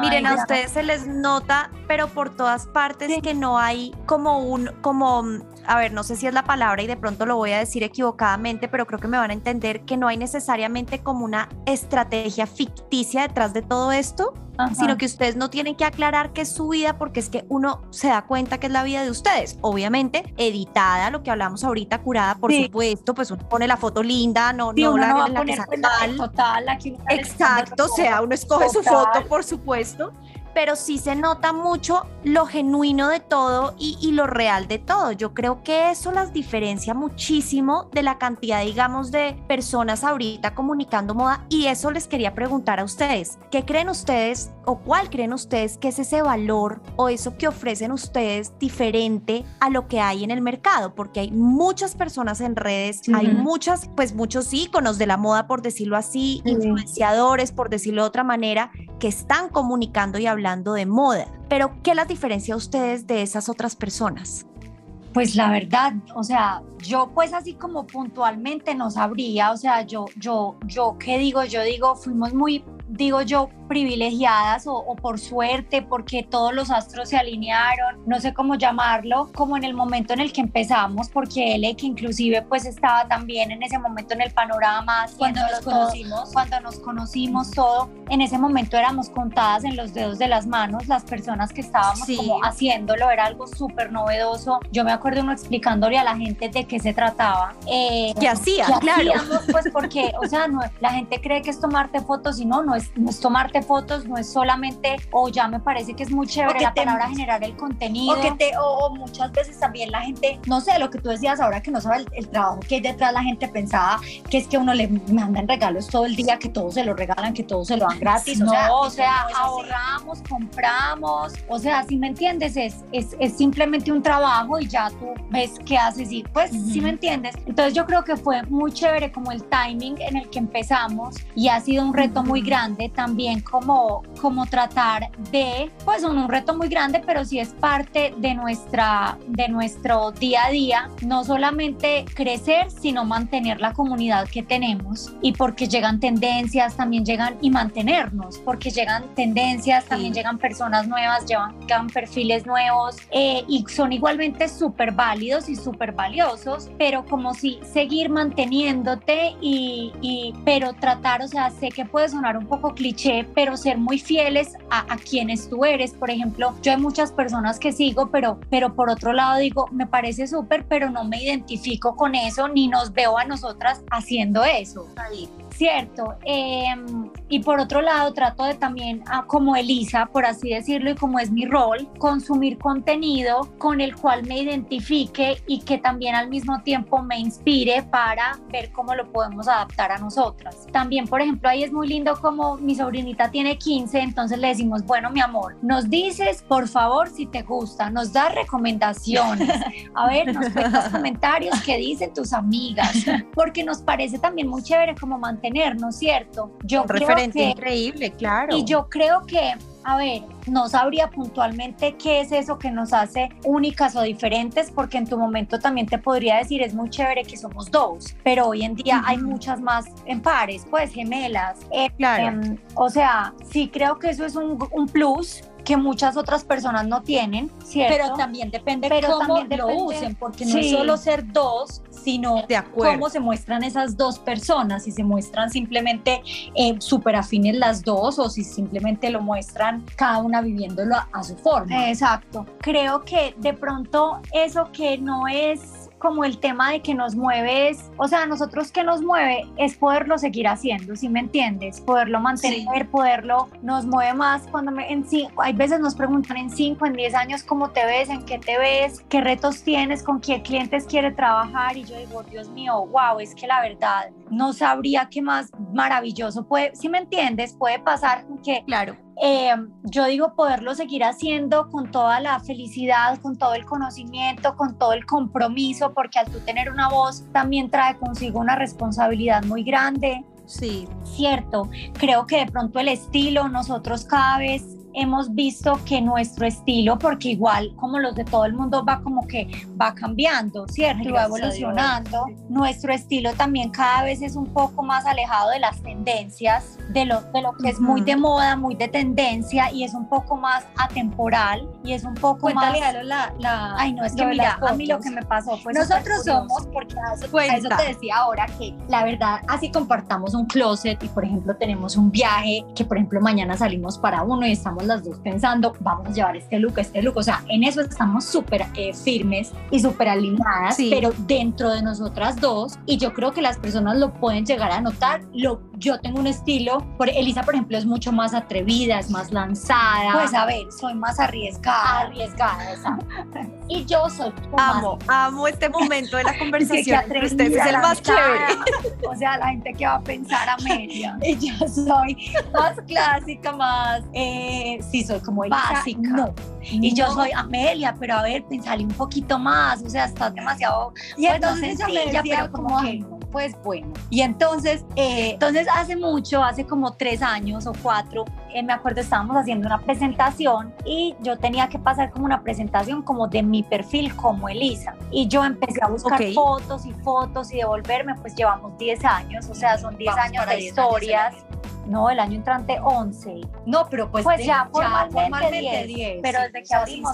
Speaker 1: Miren, a ustedes se les nota, pero por todas partes que no hay como un, como, a ver, no sé si es la palabra y de pronto lo voy a decir equivocadamente, pero creo que me van a entender que no hay necesariamente como una estrategia ficticia detrás de todo esto, sino que ustedes no tienen que aclarar que es su vida porque es que uno se da cuenta que es la vida de ustedes. Obviamente, editada, lo que hablamos ahorita, curada, por supuesto, pues uno pone la foto linda, no, no la,
Speaker 2: la que total,
Speaker 1: Exacto, o sea, uno escoge su foto, por supuesto pero sí se nota mucho lo genuino de todo y, y, lo real de todo. Yo creo que eso las diferencia muchísimo de la cantidad, digamos, de personas ahorita comunicando moda y eso les quería preguntar a ustedes. ¿Qué creen ustedes o cuál creen ustedes que es ese valor o eso que ofrecen ustedes diferente a lo que hay en el mercado? Porque hay muchas personas en redes, hay muchas, pues muchos íconos de la moda, por decirlo así, influenciadores, por decirlo de otra manera, que están comunicando y hablando de moda. Pero, ¿qué las diferencia a ustedes de esas otras personas?
Speaker 2: Pues la verdad, o sea, yo pues así como puntualmente no sabría, o sea, yo, yo, yo, ¿qué digo? Yo digo, fuimos muy, digo yo, privilegiadas o, por suerte, porque todos los astros se alinearon, no sé cómo llamarlo, como en el momento en el que empezamos, porque él, que inclusive pues estaba también en ese momento en el panorama,
Speaker 3: cuando nos conocimos,
Speaker 2: cuando nos conocimos todo, en ese momento éramos contadas en los dedos de las manos las personas que estábamos como haciéndolo, era algo súper novedoso. Yo me acuerdo uno explicándole a la gente de qué se trataba.
Speaker 1: Eh, ¿Qué hacía?
Speaker 2: claro. pues porque, o sea, no, la gente cree que es tomarte fotos y no, no es, no es tomarte fotos no es solamente, o ya me parece que es muy chévere la palabra generar el contenido.
Speaker 3: O, que te, o, muchas veces también la gente, no sé, lo que tú decías ahora que no sabe el, trabajo que hay detrás, la gente pensaba que es que uno le mandan regalos todo el día, que todos se lo regalan, que todos se lo dan gratis.
Speaker 2: No, o sea, ahorramos, compramos, o sea, si me entiendes, es, es, es, simplemente un trabajo y ya tú ves qué haces y pues, si me entiendes. Entonces yo creo que fue muy chévere como el timing en el que empezamos y ha sido un reto muy grande también como, como tratar de, pues son un reto muy grande, pero sí es parte de, nuestra, de nuestro día a día, no solamente crecer, sino mantener la comunidad que tenemos. Y porque llegan tendencias, también llegan y mantenernos, porque llegan tendencias, también llegan personas nuevas, llegan perfiles nuevos eh, y son igualmente súper válidos y súper valiosos, pero como si seguir manteniéndote y, y, pero tratar, o sea, sé que puede sonar un poco cliché, pero ser muy fieles a, quienes tú eres. Por ejemplo, yo hay muchas personas que sigo, pero, pero por otro lado digo, me parece súper, pero no me identifico con eso, ni nos veo a nosotras haciendo eso. Cierto. Em, y por otro lado, trato de también, ah, como Elisa, por así decirlo, y como es mi rol, consumir contenido con el cual me identifique y que también al mismo tiempo me inspire para ver cómo lo podemos adaptar a nosotras. También, por ejemplo, ahí es muy lindo como mi sobrinita tiene 15, entonces le decimos, bueno, mi amor, nos dices, por favor, si te gusta, nos das recomendaciones. A ver, nos cuentas comentarios que dicen tus amigas, porque nos parece también muy chévere como mantener ¿no ¿cierto?
Speaker 1: Yo Un referente increíble, claro.
Speaker 2: Y yo creo que a ver, no sabría puntualmente qué es eso que nos hace únicas o diferentes, porque en tu momento también te podría decir, es muy chévere que somos dos, pero hoy en día hay muchas más en pares, pues gemelas.
Speaker 1: Eh, claro. Em,
Speaker 2: o sea, sí creo que eso es un, un plus que muchas otras personas no tienen, ¿cierto?
Speaker 3: Pero también depende Pero cómo también lo usen, porque no es solo ser dos, sino
Speaker 1: de
Speaker 3: cómo se muestran esas dos personas, si se muestran simplemente eh, súper afines las dos o si simplemente lo muestran cada una viviéndolo a su forma.
Speaker 2: Exacto. Creo que de pronto eso que no es como el tema de que nos mueve es, o sea, nosotros que nos mueve es poderlo seguir haciendo, si me entiendes? Poderlo mantener, poderlo, nos mueve más cuando me, en cinco, hay veces nos preguntan en 5, en 10 años cómo te ves, en qué te ves, qué retos tienes, con qué clientes quiere trabajar y yo digo, Dios mío, wow, es que la verdad no sabría qué más maravilloso puede, si me entiendes, puede pasar que
Speaker 1: claro
Speaker 2: eh, yo digo poderlo seguir haciendo con toda la felicidad, con todo el conocimiento, con todo el compromiso, porque al tú tener una voz también trae consigo una responsabilidad muy grande.
Speaker 1: Sí.
Speaker 2: Cierto, creo que de pronto el estilo, nosotros cada vez hemos visto que nuestro estilo, porque igual como los de todo el mundo va como que va cambiando, ¿cierto? va evolucionando. Nuestro estilo también cada vez es un poco más alejado de las tendencias, de lo, de lo que es muy de moda, muy de tendencia y es un poco más atemporal y es un poco
Speaker 3: Cuéntale
Speaker 2: más...
Speaker 3: La, la,
Speaker 2: Ay, no, es que mira, a mí lo que me pasó fue...
Speaker 3: Nosotros somos, porque a eso, a eso te decía ahora, que la verdad, así compartamos un closet y por ejemplo tenemos un viaje, que por ejemplo mañana salimos para uno y estamos las dos pensando, vamos a llevar este look, este look. O sea, en eso estamos súper eh, firmes y súper alineadas, pero dentro de nosotras dos, y yo creo que las personas lo pueden llegar a notar, lo
Speaker 2: yo tengo un estilo, por, Elisa por ejemplo es mucho más atrevida, es más lanzada.
Speaker 3: Pues a ver, soy más arriesgada.
Speaker 2: Arriesgada, exacto. y yo soy
Speaker 1: amo, amo este momento de la conversación entre ustedes, es el más chévere.
Speaker 3: O sea, la gente que va a pensar Amelia.
Speaker 2: y yo soy más clásica, más, eh, sí, soy como
Speaker 3: básica.
Speaker 2: No.
Speaker 3: Y yo soy Amelia, pero a ver, pensale un poquito más, o sea, estás demasiado
Speaker 2: y pues, entonces no sencilla, pero como que pues bueno. Y entonces, eh, entonces hace mucho, hace como tres años o cuatro, eh, me acuerdo estábamos haciendo una presentación y yo tenía que pasar como una presentación como de mi perfil como Elisa. Y yo empecé a buscar fotos y fotos y devolverme, pues llevamos 10 años, o sea, son 10 años de historias. No, el año entrante 11.
Speaker 3: No, pero pues,
Speaker 2: pues ya, formalmente, 10, Pero desde que abrimos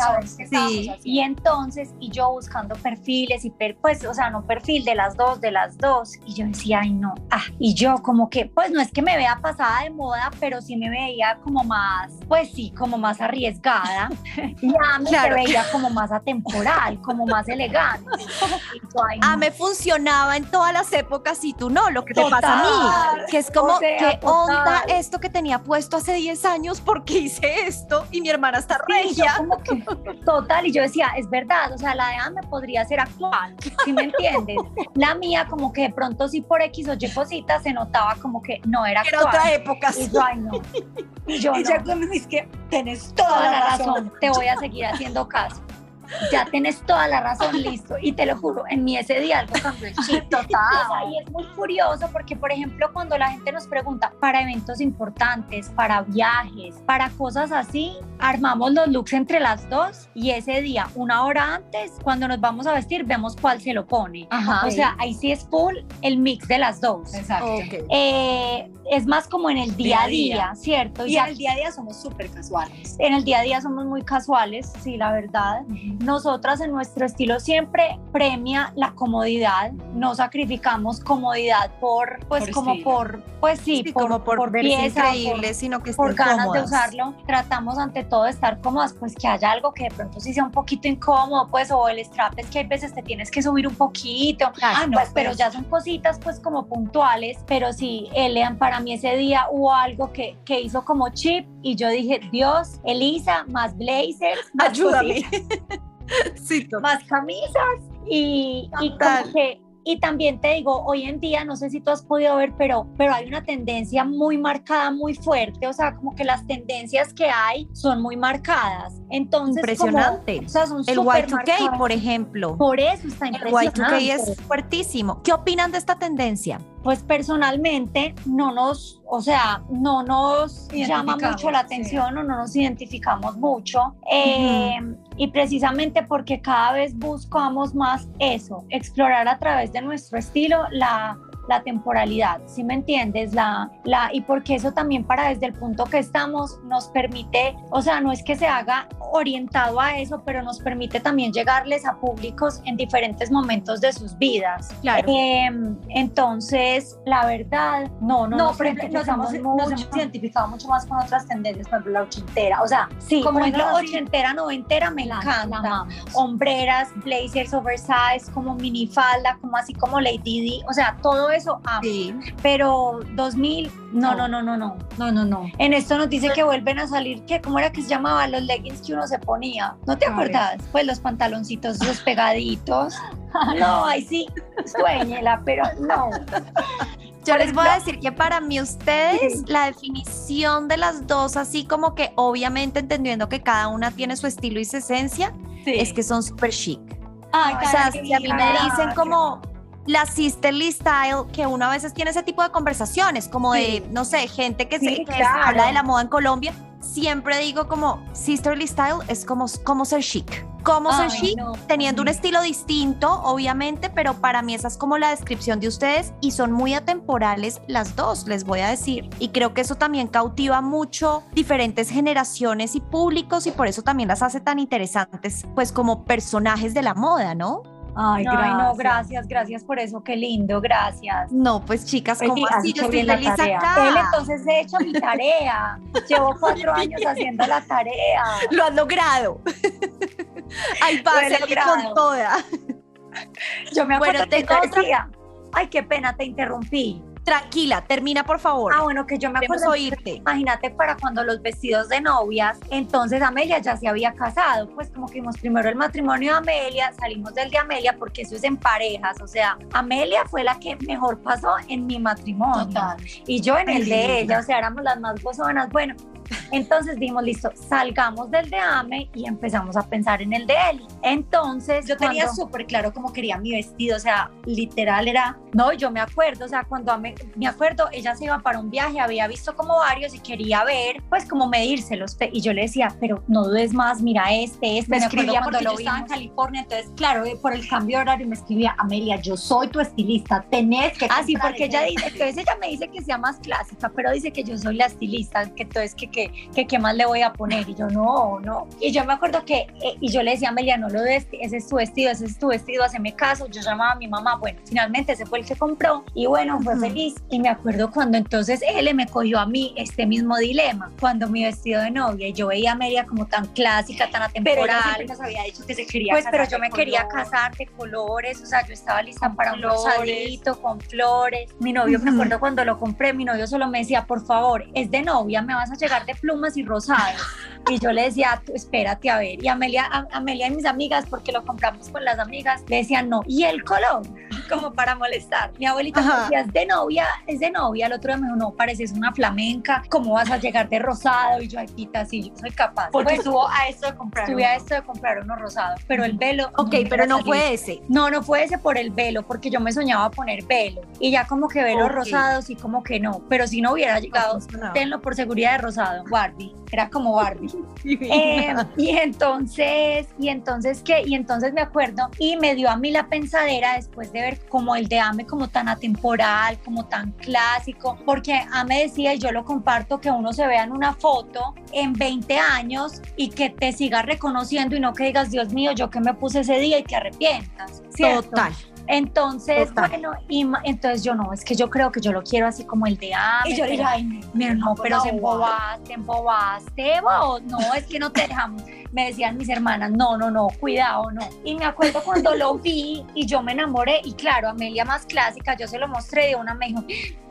Speaker 2: sí. Y entonces, y yo buscando perfiles y pues, o sea, no perfil de las dos, de las dos. Y yo decía, ay, no. Ah, y yo como que, pues no es que me vea pasada de moda, pero sí me veía como más, pues sí, como más arriesgada. ya me claro. veía como más atemporal, como más elegante.
Speaker 1: Ah, me funcionaba en todas las épocas y tú no, lo que te pasa a mí. Que es como, que onda esto que tenía puesto hace 10 años porque hice esto y mi hermana está regia.
Speaker 2: total, y yo decía, es verdad, o sea, la de me podría ser actual, ¿sí me entiendes? la mía como que de pronto sí por X o Y cositas se notaba como que no era actual.
Speaker 1: Era otra época.
Speaker 2: Y yo, ay, no.
Speaker 3: Y yo, no. me dice que tenés toda, la razón.
Speaker 2: Te voy a seguir haciendo caso ya tienes toda la razón, listo. Y te lo juro, en mí ese día algo cambió el chip total. Y es muy curioso porque, por ejemplo, cuando la gente nos pregunta para eventos importantes, para viajes, para cosas así, armamos los looks entre las dos y ese día, una hora antes, cuando nos vamos a vestir, vemos cuál se lo pone. o sea, ahí sí es full el mix de las dos.
Speaker 3: Exacto.
Speaker 2: Eh, es más como en el día a día, ¿cierto?
Speaker 3: Y en el día a día somos súper casuales.
Speaker 2: En el día a día somos muy casuales, sí, la verdad. Nosotras en nuestro estilo siempre premia la comodidad, no sacrificamos comodidad por, pues como por, pues sí, por,
Speaker 1: como por, por pieza, increíble, sino que
Speaker 2: por ganas de usarlo. Tratamos ante todo de estar cómodas, pues que haya algo que de pronto sí sea un poquito incómodo, pues o el strap es que hay veces te tienes que subir un poquito, ah, no, pues, pero ya son cositas pues como puntuales, pero sí, Elean, para mí ese día hubo algo que, que hizo como chip y yo dije, Dios, Elisa, más blazers, más
Speaker 1: ayúdame.
Speaker 2: sí, más camisas y, y como que y también te digo, hoy en día, no sé si tú has podido ver, pero, pero hay una tendencia muy marcada, muy fuerte, o sea, como que las tendencias que hay son muy marcadas. Entonces,
Speaker 1: impresionante.
Speaker 2: o sea, son
Speaker 1: el Y2K, por ejemplo.
Speaker 2: Por eso está impresionante.
Speaker 1: El Y2K es fuertísimo. ¿Qué opinan de esta tendencia?
Speaker 2: Pues personalmente no nos, o sea, no nos llama mucho la atención o no nos identificamos mucho. Eh, y precisamente porque cada vez buscamos más eso, explorar a través de nuestro estilo la la temporalidad, ¿sí me entiendes? La, la, y porque eso también para desde el punto que estamos nos permite, o sea, no es que se haga orientado a eso, pero nos permite también llegarles a públicos en diferentes momentos de sus vidas.
Speaker 1: Claro.
Speaker 2: Em, entonces, la verdad, no, no,
Speaker 3: no nos, nos, hemos, nos, hemos, identificado mucho más con otras tendencias, por ejemplo, la ochentera, o sea,
Speaker 2: sí, como en la ochentera, noventera me encanta, hombreras, blazers oversize, como minifalda, como así como Lady D, o sea, todo eso, amo. Sí. Pero 2000, no, no, no, no, no. No, no, no. En esto nos dice pues que vuelven a salir, que ¿cómo era que se llamaba? Los leggings que uno se ponía. ¿No te acuerdas? Pues los pantaloncitos, los pegaditos. no, ahí sí, sueñela, pero no.
Speaker 1: Yo les voy a decir que para mí ustedes la definición de las dos, así como que obviamente entendiendo que cada una tiene su estilo y su esencia, sí. es que son súper chic.
Speaker 2: Ay,
Speaker 1: o sea, si a mí me dicen ah, como, la sisterly style, que uno a veces tiene ese tipo de conversaciones, como de, no sé, gente que, se, habla de la moda en Colombia, siempre digo como sisterly style es como, como ser chic. Como ser chic, teniendo un estilo distinto, obviamente, pero para mí esa es como la descripción de ustedes y son muy atemporales las dos, les voy a decir. Y creo que eso también cautiva mucho diferentes generaciones y públicos y por eso también las hace tan interesantes, pues como personajes de la moda, ¿no?
Speaker 2: Ay, gracias. no, gracias, gracias por eso, qué lindo, gracias.
Speaker 1: No, pues chicas, ¿cómo
Speaker 2: pues así? Yo estoy feliz acá. Él entonces he hecho mi tarea. Llevo cuatro años haciendo la tarea.
Speaker 1: Lo has logrado. Ay, va con toda.
Speaker 2: Yo me acuerdo bueno, te decía, ay, qué pena, te interrumpí.
Speaker 1: Tranquila, termina por favor.
Speaker 2: Ah, bueno, que yo me acuerdo.
Speaker 1: oírte.
Speaker 2: Imagínate para cuando los vestidos de novias, entonces Amelia ya se había casado, pues como que vimos primero el matrimonio de Amelia, salimos del de Amelia porque eso es en parejas, o sea, Amelia fue la que mejor pasó en mi matrimonio
Speaker 3: Total.
Speaker 2: y yo en el de ella, o sea, éramos las más gozonas. Bueno, entonces dijimos, listo, salgamos del de Ame y empezamos a pensar en el de él. Entonces,
Speaker 3: Yo tenía
Speaker 2: cuando-
Speaker 3: súper claro cómo quería mi vestido, o sea, literal era
Speaker 2: No, yo me acuerdo, o sea, cuando Ame- me acuerdo, ella se iba para un viaje, había visto como varios y quería ver, pues como medírselos. Y yo le decía, pero no dudes más, mira este, este.
Speaker 3: me
Speaker 2: Me escribía
Speaker 3: cuando
Speaker 2: porque
Speaker 3: yo
Speaker 2: lo
Speaker 3: estaba en
Speaker 2: vimos.
Speaker 3: California, entonces, claro, eh, por el cambio de horario me escribía, Amelia, yo soy tu estilista, tenés que
Speaker 2: Ah, sí,
Speaker 3: comprar
Speaker 2: porque
Speaker 3: ese".
Speaker 2: ella dice, entonces ella me dice que sea más clásica, pero dice que yo soy la estilista, que entonces que, que, que qué más le voy a poner. Y yo, no, no. Y yo me acuerdo que, eh, y yo le decía a Amelia, no lo des, ese es tu vestido, ese es tu vestido, haceme caso. Yo llamaba a mi mamá, bueno, finalmente ese fue el que compró. Y bueno, fue
Speaker 1: Ujú.
Speaker 2: feliz. Y me acuerdo cuando entonces él me cogió a mí este mismo dilema, cuando mi vestido de novia, y yo veía a Amelia como tan clásica, tan
Speaker 3: Pero ella
Speaker 2: atemporal.
Speaker 3: siempre nos había dicho que se quería
Speaker 2: Pues, pero yo me quería
Speaker 3: color.
Speaker 2: casar de colores, o sea, yo estaba lista
Speaker 3: Con
Speaker 2: para un
Speaker 3: flores.
Speaker 2: rosadito, con flores. Mi novio, me
Speaker 1: Ujú.
Speaker 2: acuerdo cuando lo compré, mi novio solo me decía, por favor, es de novia, me vas a llegar de plumas y rosados. Y yo le decía, "Tú espérate a ver. Y Amelia, a- Amelia y mis amigas, porque lo compramos con las amigas, le decían, no, y el color, como para molestar. Mi abuelita me
Speaker 1: Ajá.
Speaker 2: decía, es de novia, es de novia. El otro día me dijo, no, pareces una flamenca, ¿cómo vas a llegar de rosado? Y yo, ay, Tita, sí, yo soy capaz.
Speaker 3: Porque
Speaker 2: Bueno,
Speaker 3: estuvo a esto de comprar.
Speaker 2: Estuve a esto de comprar uno rosado, pero el velo.
Speaker 1: Ok,
Speaker 2: me
Speaker 1: pero no
Speaker 2: salido.
Speaker 1: fue ese.
Speaker 2: No, no fue ese por el velo, porque yo me soñaba poner velo. Y ya como que velos
Speaker 1: Ok.
Speaker 2: rosados y como que no. Pero si no hubiera llegado,
Speaker 1: funcionaba.
Speaker 2: tenlo por seguridad de rosado. Barbie. Era como Barbie. Eh, y entonces, y entonces qué, y entonces me acuerdo y me dio a mí la pensadera después de ver como el de Ame como tan atemporal, como tan clásico, porque Ame decía y yo lo comparto que uno se vea en una foto en 20 años y que te siga reconociendo y no que digas, Dios mío, yo que me puse ese día y te arrepientas. ¿cierto?
Speaker 1: Total.
Speaker 2: Entonces,
Speaker 1: Total.
Speaker 2: bueno, y entonces yo no, es que yo creo que yo lo quiero así como el de Ame.
Speaker 3: Y yo le dije,
Speaker 2: pero-
Speaker 3: ay, no,
Speaker 2: Mira, no, pero se embobaste, embobaste, vos. No, es que no te dejamos. Me decían mis hermanas, no, no, no, cuidado, no. Y me acuerdo cuando lo vi y yo me enamoré. Y claro, Amelia más clásica, yo se lo mostré de una me dijo,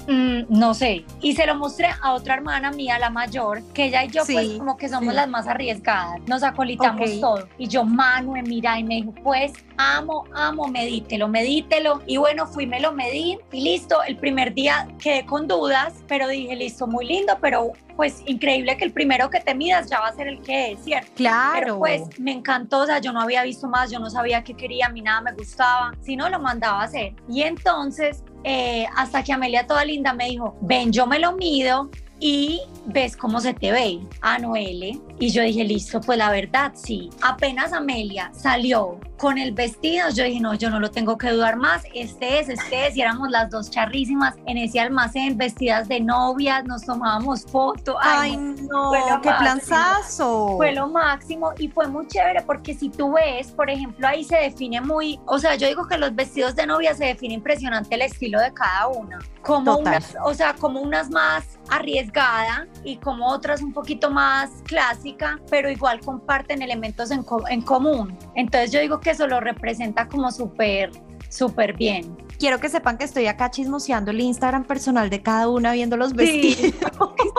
Speaker 2: "Mm, no sé. Y se lo mostré a otra hermana mía, la mayor, que ella y yo, pues,
Speaker 1: Sí,
Speaker 2: como que somos
Speaker 1: sí.
Speaker 2: las más arriesgadas. Nos acolitamos
Speaker 1: Ok.
Speaker 2: todo. Y yo, Manue, mira, y me dijo, pues, amo, amo, medítelo, medítelo. Y bueno, fui, me lo medí y listo. El primer día quedé con dudas, pero dije, listo, muy lindo, pero pues increíble que el primero que te midas ya va a ser el que es, ¿cierto?
Speaker 1: Claro.
Speaker 2: Pero pues me encantó, o sea, yo no había visto más, yo no sabía qué quería, a mí nada me gustaba, si no lo mandaba a hacer. Y entonces, eh, hasta que Amelia toda linda me dijo, ven, yo me lo mido y ves cómo se te ve, a Noele. Y yo dije, listo, pues la verdad, sí. Apenas Amelia salió con el vestido, yo dije, no, yo no lo tengo que dudar más, este es, este es, y éramos las dos charrísimas en ese almacén, vestidas de novias, nos tomábamos fotos.
Speaker 1: Ay,
Speaker 2: no,
Speaker 1: no,
Speaker 2: fue lo
Speaker 1: qué
Speaker 2: máximo.
Speaker 1: planzazo.
Speaker 2: fue lo máximo y fue muy chévere porque si tú ves, por ejemplo, ahí se define muy, o sea, yo digo que los vestidos de novia se define impresionante el estilo de cada una. Como
Speaker 1: Total.
Speaker 2: unas, o sea, como unas más arriesgada y como otras un poquito más clásica, pero igual comparten elementos en, co- en común. Entonces yo digo que eso lo representa como súper, súper bien.
Speaker 1: Quiero que sepan que estoy acá chismoseando el Instagram personal de cada una viendo los vestidos.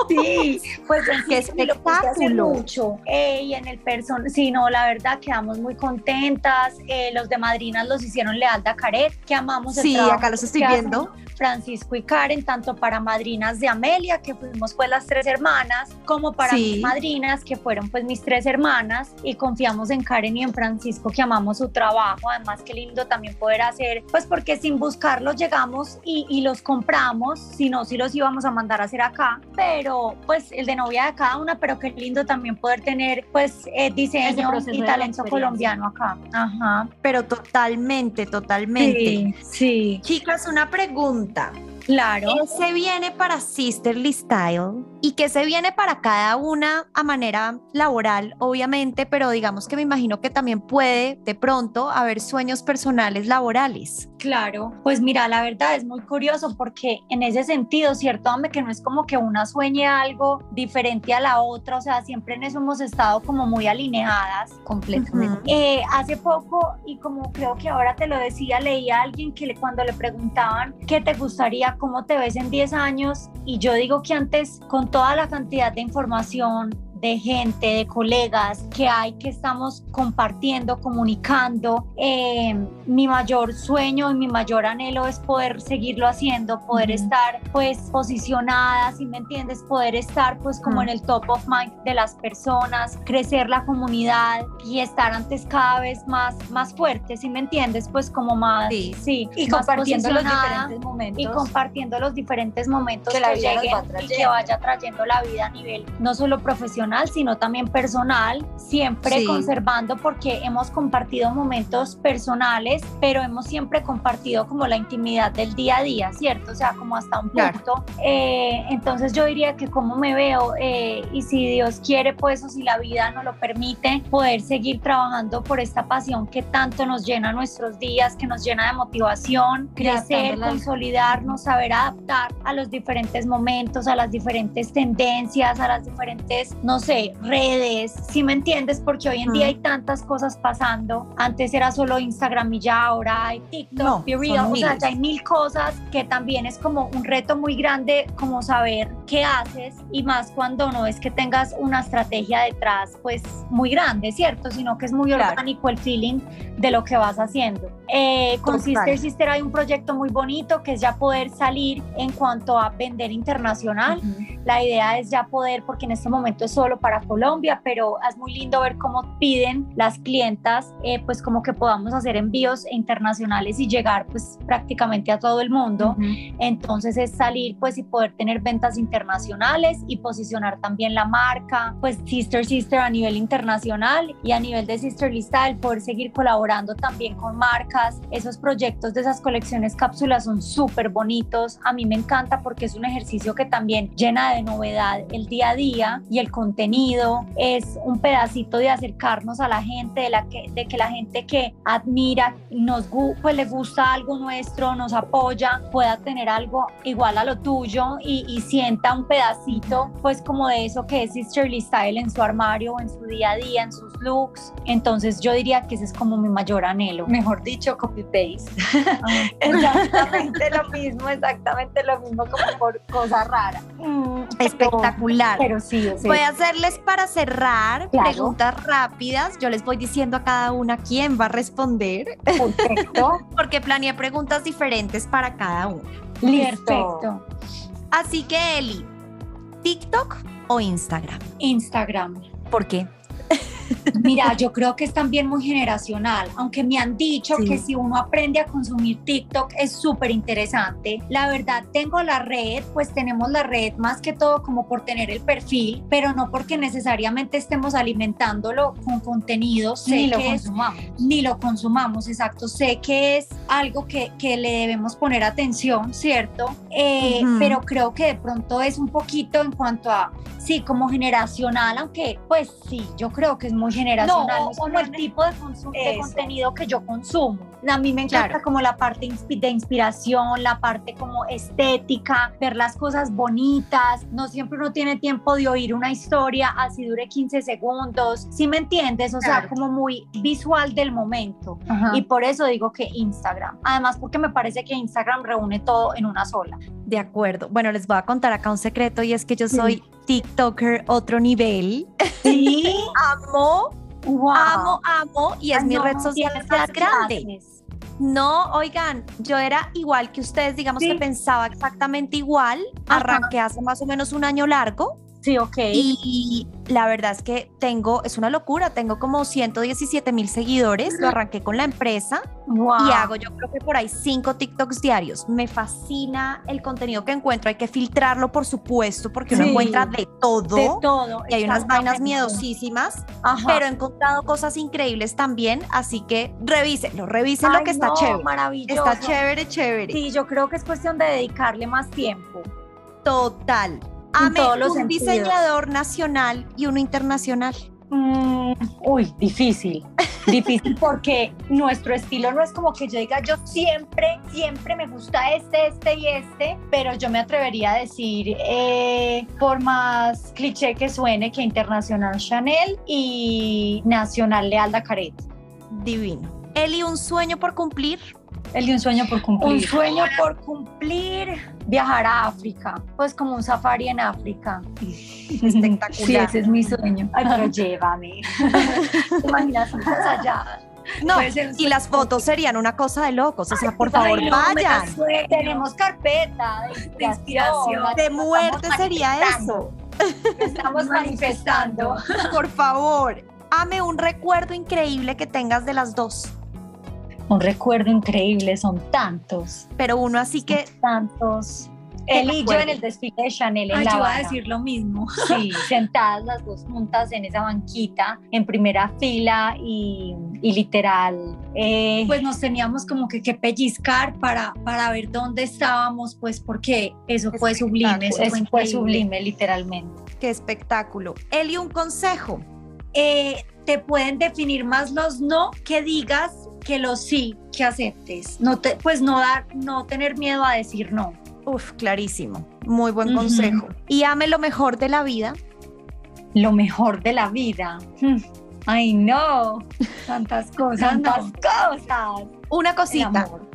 Speaker 2: Sí, pues
Speaker 1: ¡Qué
Speaker 2: sí, lo puse hace
Speaker 1: espectáculo!
Speaker 2: mucho. Eh, y en el person, sí, no, la verdad quedamos muy contentas. Eh, los de Madrinas los hicieron Lealda Caret, que amamos el
Speaker 1: Sí, acá los estoy viendo.
Speaker 2: Francisco y Karen, tanto para Madrinas de Amelia, que fuimos pues las tres hermanas, como para
Speaker 1: Sí.
Speaker 2: mis madrinas, que fueron pues mis tres hermanas, y confiamos en Karen y en Francisco, que amamos su trabajo. Además, qué lindo también poder hacer, pues porque sin buscarlos llegamos y, y los compramos, si no, si los íbamos a mandar a hacer acá, pero pues el de novia de cada una, pero qué lindo también poder tener pues eh, diseño y talento colombiano acá. Ajá.
Speaker 1: Pero totalmente, totalmente.
Speaker 2: Sí, sí,
Speaker 1: Chicas, una pregunta.
Speaker 2: Claro.
Speaker 1: ¿Qué se viene para Sisterly Style y qué se viene para cada una a manera laboral, obviamente, pero digamos que me imagino que también puede de pronto haber sueños personales laborales?
Speaker 2: Claro, pues mira, la verdad es muy curioso porque en ese sentido, cierto, hombre, que no es como que una sueñe algo diferente a la otra, o sea, siempre en eso hemos estado como muy alineadas.
Speaker 3: Completamente.
Speaker 2: Eh, hace poco, y como creo que ahora te lo decía, leía a alguien que le, cuando le preguntaban qué te gustaría, cómo te ves en 10 años, y yo digo que antes, con toda la cantidad de información, de gente, de colegas que hay que estamos compartiendo, comunicando. Eh, mi mayor sueño y mi mayor anhelo es poder seguirlo haciendo, poder estar pues posicionada, si me entiendes, poder estar pues como en el top of mind de las personas, crecer la comunidad y estar antes cada vez más, más fuerte, si me entiendes, pues como más,
Speaker 3: sí, y compartiendo los diferentes momentos.
Speaker 2: Y compartiendo los diferentes momentos que, la vida lleguen y que vaya trayendo la vida a nivel no solo profesional, sino también personal, siempre conservando porque hemos compartido momentos personales, pero hemos siempre compartido como la intimidad del día a día, ¿cierto? O sea, como hasta un punto. Eh, entonces yo diría que como me veo eh, y si Dios quiere, pues o si la vida nos lo permite, poder seguir trabajando por esta pasión que tanto nos llena nuestros días, que nos llena de motivación, crecer, consolidarnos, saber adaptar a los diferentes momentos, a las diferentes tendencias, a las diferentes, no no sé, redes, si me entiendes, porque hoy en día hay tantas cosas pasando. Antes era solo Instagram y ya ahora hay TikTok, no, o sea, ya hay mil cosas que también es como un reto muy grande como saber qué haces y más cuando no es que tengas una estrategia detrás pues muy grande, ¿cierto? Sino que es muy orgánico el feeling de lo que vas haciendo. Eh, con Sister Sister hay un proyecto muy bonito que es ya poder salir en cuanto a vender internacional. La idea es ya poder, porque en este momento es solo para Colombia, pero es muy lindo ver cómo piden las clientas, eh, pues como que podamos hacer envíos internacionales y llegar pues prácticamente a todo el mundo. Entonces es salir pues y poder tener ventas internacionales y posicionar también la marca, pues Sister Sister a nivel internacional y a nivel de Sister Lista el poder seguir colaborando también con marcas. Esos proyectos de esas colecciones cápsulas son súper bonitos. A mí me encanta porque es un ejercicio que también llena de de novedad el día a día y el contenido es un pedacito de acercarnos a la gente, de, la que, de que la gente que admira, nos pues le gusta algo nuestro, nos apoya, pueda tener algo igual a lo tuyo y, y sienta un pedacito pues como de eso que es Sisterly Style en su armario, en su día a día, en sus looks. Entonces yo diría que ese es como mi mayor anhelo.
Speaker 3: Mejor dicho, copy-paste.
Speaker 2: exactamente lo mismo, exactamente lo mismo como por cosa rara.
Speaker 1: Mm, espectacular.
Speaker 2: Pero sí,
Speaker 1: Voy a hacerles para cerrar preguntas rápidas. Yo les voy diciendo a cada una quién va a responder.
Speaker 2: Perfecto.
Speaker 1: Porque planeé preguntas diferentes para cada una.
Speaker 2: Perfecto.
Speaker 1: Así que, Eli, ¿TikTok o Instagram?
Speaker 2: Instagram.
Speaker 1: ¿Por qué?
Speaker 2: Mira, yo creo que es también muy generacional, aunque me han dicho que si uno aprende a consumir TikTok es súper interesante. La verdad, tengo la red, pues tenemos la red más que todo como por tener el perfil, pero no porque necesariamente estemos alimentándolo con contenido.
Speaker 3: ni lo consumamos.
Speaker 2: ni lo consumamos, exacto. Sé que es algo que, que le debemos poner atención, ¿cierto? Eh, pero creo que de pronto es un poquito en cuanto a, sí, como generacional, aunque pues sí, yo creo que es muy generacional, no, es como el tipo de, de, contenido que yo consumo. A mí me encanta como la parte de inspiración, la parte como estética, ver las cosas bonitas, no siempre uno tiene tiempo de oír una historia así dure 15 segundos, ¿sí me entiendes? O sea, como muy visual del momento. Y por eso digo que Instagram, además porque me parece que Instagram reúne todo en una sola.
Speaker 1: De acuerdo. Bueno, les voy a contar acá un secreto y es que yo soy TikToker otro nivel.
Speaker 2: Sí.
Speaker 1: amo, amo, amo y es mi red social más grande. No, oigan, yo era igual que ustedes, digamos que pensaba exactamente igual. Arranqué hace más o menos un año largo
Speaker 2: Sí, ok.
Speaker 1: Y la verdad es que tengo, es una locura, tengo como 117 mil seguidores, lo arranqué con la empresa y hago yo creo que por ahí cinco TikToks diarios. Me fascina el contenido que encuentro, hay que filtrarlo por supuesto porque uno encuentra de todo.
Speaker 2: De todo.
Speaker 1: Y hay unas vainas miedosísimas, pero he encontrado cosas increíbles también, así que revísenlo, revisen lo que está chévere.
Speaker 2: Maravilloso.
Speaker 1: Está chévere, chévere.
Speaker 2: Sí, yo creo que es cuestión de dedicarle más tiempo.
Speaker 1: Total. Ame un diseñador nacional y uno internacional.
Speaker 3: Mm, uy, difícil. Difícil porque nuestro estilo no es como que yo diga, yo siempre, siempre me gusta este, este y este, pero yo me atrevería a decir, eh, por más cliché que suene, que Internacional Chanel y Nacional Lealda Caret.
Speaker 1: Divino. Eli, un sueño por cumplir.
Speaker 3: Eli, un sueño por cumplir.
Speaker 2: Un sueño por cumplir.
Speaker 3: Viajar a África, pues como un safari en África.
Speaker 1: Espectacular.
Speaker 3: Sí, ese es mi sueño. Ay, pero llévame. ¿Te imaginas allá?
Speaker 1: No, y las fotos serían una cosa de locos. O sea, por favor, vayan.
Speaker 3: Tenemos carpeta de inspiración.
Speaker 1: De muerte sería eso.
Speaker 3: Estamos manifestando.
Speaker 1: Por favor, ame un recuerdo increíble que tengas de las dos.
Speaker 3: Un recuerdo increíble, son tantos.
Speaker 1: Pero uno así que...
Speaker 3: Tantos. Él y yo en el desfile de Chanel en
Speaker 2: Ay,
Speaker 3: La
Speaker 2: yo iba a decir lo mismo.
Speaker 3: Sí, sentadas las dos juntas en esa banquita, en primera fila y, y literal. eh,
Speaker 2: Pues nos teníamos como que, que pellizcar para, para ver dónde estábamos, pues porque eso fue sublime. Eso
Speaker 3: es-
Speaker 2: fue,
Speaker 3: sublime, literalmente.
Speaker 1: Qué espectáculo. Eli, un consejo.
Speaker 2: Eh, te pueden definir más los no que digas que los sí que aceptes. No te, pues no dar, no tener miedo a decir no.
Speaker 1: Uf, clarísimo. Muy buen consejo. Y ame lo mejor de la vida.
Speaker 3: Lo mejor de la vida. Hmm. Ay, no.
Speaker 2: Tantas cosas.
Speaker 3: Tantas
Speaker 2: no.
Speaker 3: cosas.
Speaker 1: Una
Speaker 3: El
Speaker 1: cosita.
Speaker 3: amor.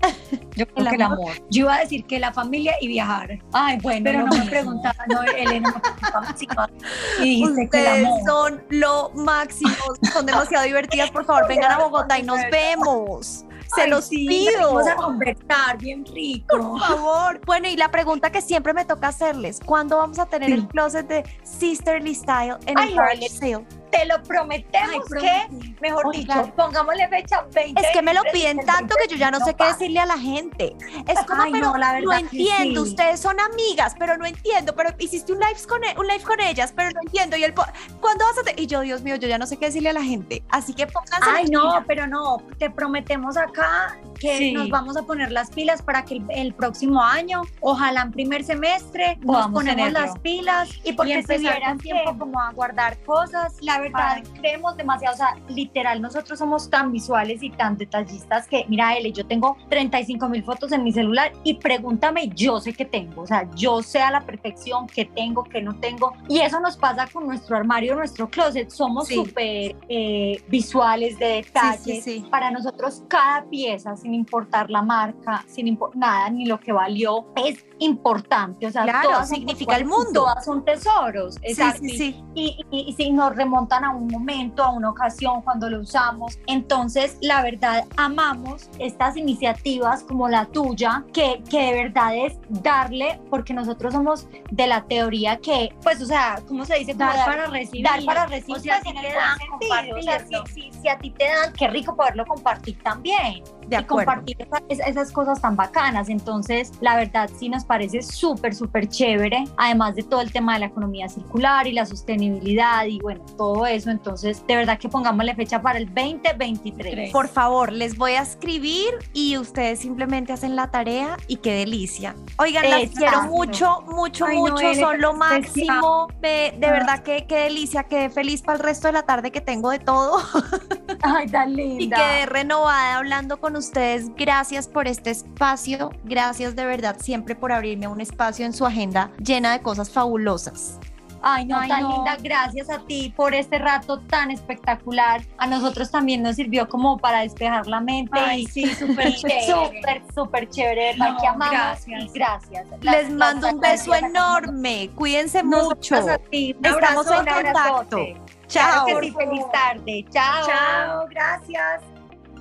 Speaker 3: Yo creo
Speaker 1: El
Speaker 3: que el
Speaker 1: amor.
Speaker 3: amor.
Speaker 2: Yo iba a decir que la familia y viajar.
Speaker 3: Ay, bueno.
Speaker 2: Pero no me
Speaker 3: mismo.
Speaker 2: preguntaba, no, Elena. Y dijiste que el
Speaker 1: Ustedes
Speaker 2: amor.
Speaker 1: son lo máximo, son demasiado divertidas. Por favor, vengan a Bogotá y nos vemos. Se
Speaker 2: Ay,
Speaker 1: los
Speaker 2: sí,
Speaker 1: pido.
Speaker 2: Vamos a conversar bien rico.
Speaker 1: Por favor. Bueno, y la pregunta que siempre me toca hacerles: ¿cuándo vamos a tener
Speaker 2: Sí.
Speaker 1: el closet de Sisterly Style en
Speaker 3: Ay,
Speaker 1: el sale?
Speaker 3: Te lo prometemos
Speaker 2: Ay,
Speaker 3: que, mejor
Speaker 1: Oigan.
Speaker 3: dicho, pongámosle fecha 20.
Speaker 1: Es que me lo
Speaker 3: 23,
Speaker 1: piden tanto que yo ya no sé qué decirle a la gente. Es como,
Speaker 2: Ay,
Speaker 1: pero
Speaker 2: no, la
Speaker 1: no, entiendo,
Speaker 2: sí.
Speaker 1: ustedes son amigas, pero no entiendo, pero hiciste un live con, e- un live con ellas, pero no entiendo. Y el ¿cuándo vas a te-? Y yo, Dios mío, yo ya no sé qué decirle a la gente. Así que pónganse
Speaker 2: Ay, no,
Speaker 1: pilas.
Speaker 2: pero no, te prometemos acá que
Speaker 3: Sí.
Speaker 2: nos vamos a poner las pilas para que el, el próximo año, ojalá en primer semestre, nos ponemos las pilas
Speaker 3: Y porque si
Speaker 2: empezar
Speaker 3: vieran
Speaker 2: tiempo como a guardar cosas.
Speaker 3: La verdad, creemos demasiado, o sea, literal, nosotros somos tan visuales y tan detallistas que, mira, Ele, yo tengo 35 mil fotos en mi celular y pregúntame, yo sé que tengo, o sea, yo sé a la perfección qué tengo, qué no tengo. Y eso nos pasa con nuestro armario, nuestro closet. Somos
Speaker 1: Sí.
Speaker 3: súper eh, visuales de detalles.
Speaker 1: Sí, sí, sí.
Speaker 3: Para nosotros, cada pieza, sin importar la marca, sin importar nada, ni lo que valió, es importante. O sea,
Speaker 1: Claro,
Speaker 3: todas
Speaker 1: significa el mundo.
Speaker 3: Todas son tesoros.
Speaker 1: Sí,
Speaker 3: Exacto.
Speaker 1: sí, sí.
Speaker 3: Y, y- y si nos remontan a un momento, a una ocasión cuando lo usamos. Entonces, la verdad, amamos estas iniciativas como la tuya, que, que de verdad es darle, porque nosotros somos de la teoría que, pues, o sea, ¿cómo se dice? Como
Speaker 2: Dar para recibir.
Speaker 3: Dar para recibir.
Speaker 2: O sea,
Speaker 3: pues,
Speaker 2: si
Speaker 3: en
Speaker 2: te dan,
Speaker 3: sentido. O sea, si, si- si a ti te dan, qué rico poderlo compartir también
Speaker 1: De
Speaker 3: y
Speaker 1: acuerdo.
Speaker 3: compartir esa- es- esas cosas tan bacanas. Entonces, la verdad sí nos parece súper, súper chévere, además de todo el tema de la economía circular y la sostenibilidad y bueno, todo eso. Entonces, de verdad que pongámosle fecha para el 2023.
Speaker 1: Por favor, les voy a escribir y ustedes simplemente hacen la tarea y qué delicia. Oigan, las
Speaker 3: Exacto.
Speaker 1: quiero mucho, mucho,
Speaker 2: Ay, no,
Speaker 1: mucho,
Speaker 2: Ele,
Speaker 1: son lo máximo. Me- de
Speaker 2: Ah.
Speaker 1: verdad que qué delicia, quedé feliz para el resto de la tarde que tengo de todo
Speaker 3: Ay, tan
Speaker 1: y
Speaker 3: linda.
Speaker 1: quedé renovada hablando con ustedes. Gracias por este espacio, gracias de verdad siempre por abrirme un espacio en su agenda llena de cosas fabulosas.
Speaker 3: Ay, no,
Speaker 2: Ay,
Speaker 3: tan
Speaker 2: no.
Speaker 3: linda. Gracias a ti por este rato tan espectacular. A nosotros también nos sirvió como para despejar la mente.
Speaker 2: Ay,
Speaker 3: y
Speaker 2: sí, súper chévere.
Speaker 3: Súper, súper chévere.
Speaker 2: No,
Speaker 3: que amamos
Speaker 2: gracias.
Speaker 3: y gracias. Las-
Speaker 1: Les
Speaker 3: las
Speaker 1: mando un beso enorme, cuídense mucho.
Speaker 3: A ti.
Speaker 1: Estamos
Speaker 3: abrazo,
Speaker 1: en contacto.
Speaker 3: Claro
Speaker 1: Chao.
Speaker 3: que sí, feliz tarde. Chao.
Speaker 2: Chao, gracias.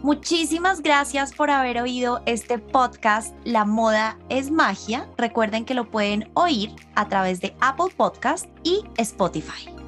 Speaker 1: Muchísimas gracias por haber oído este podcast La moda es magia. Recuerden que lo pueden oír a través de Apple Podcast y Spotify.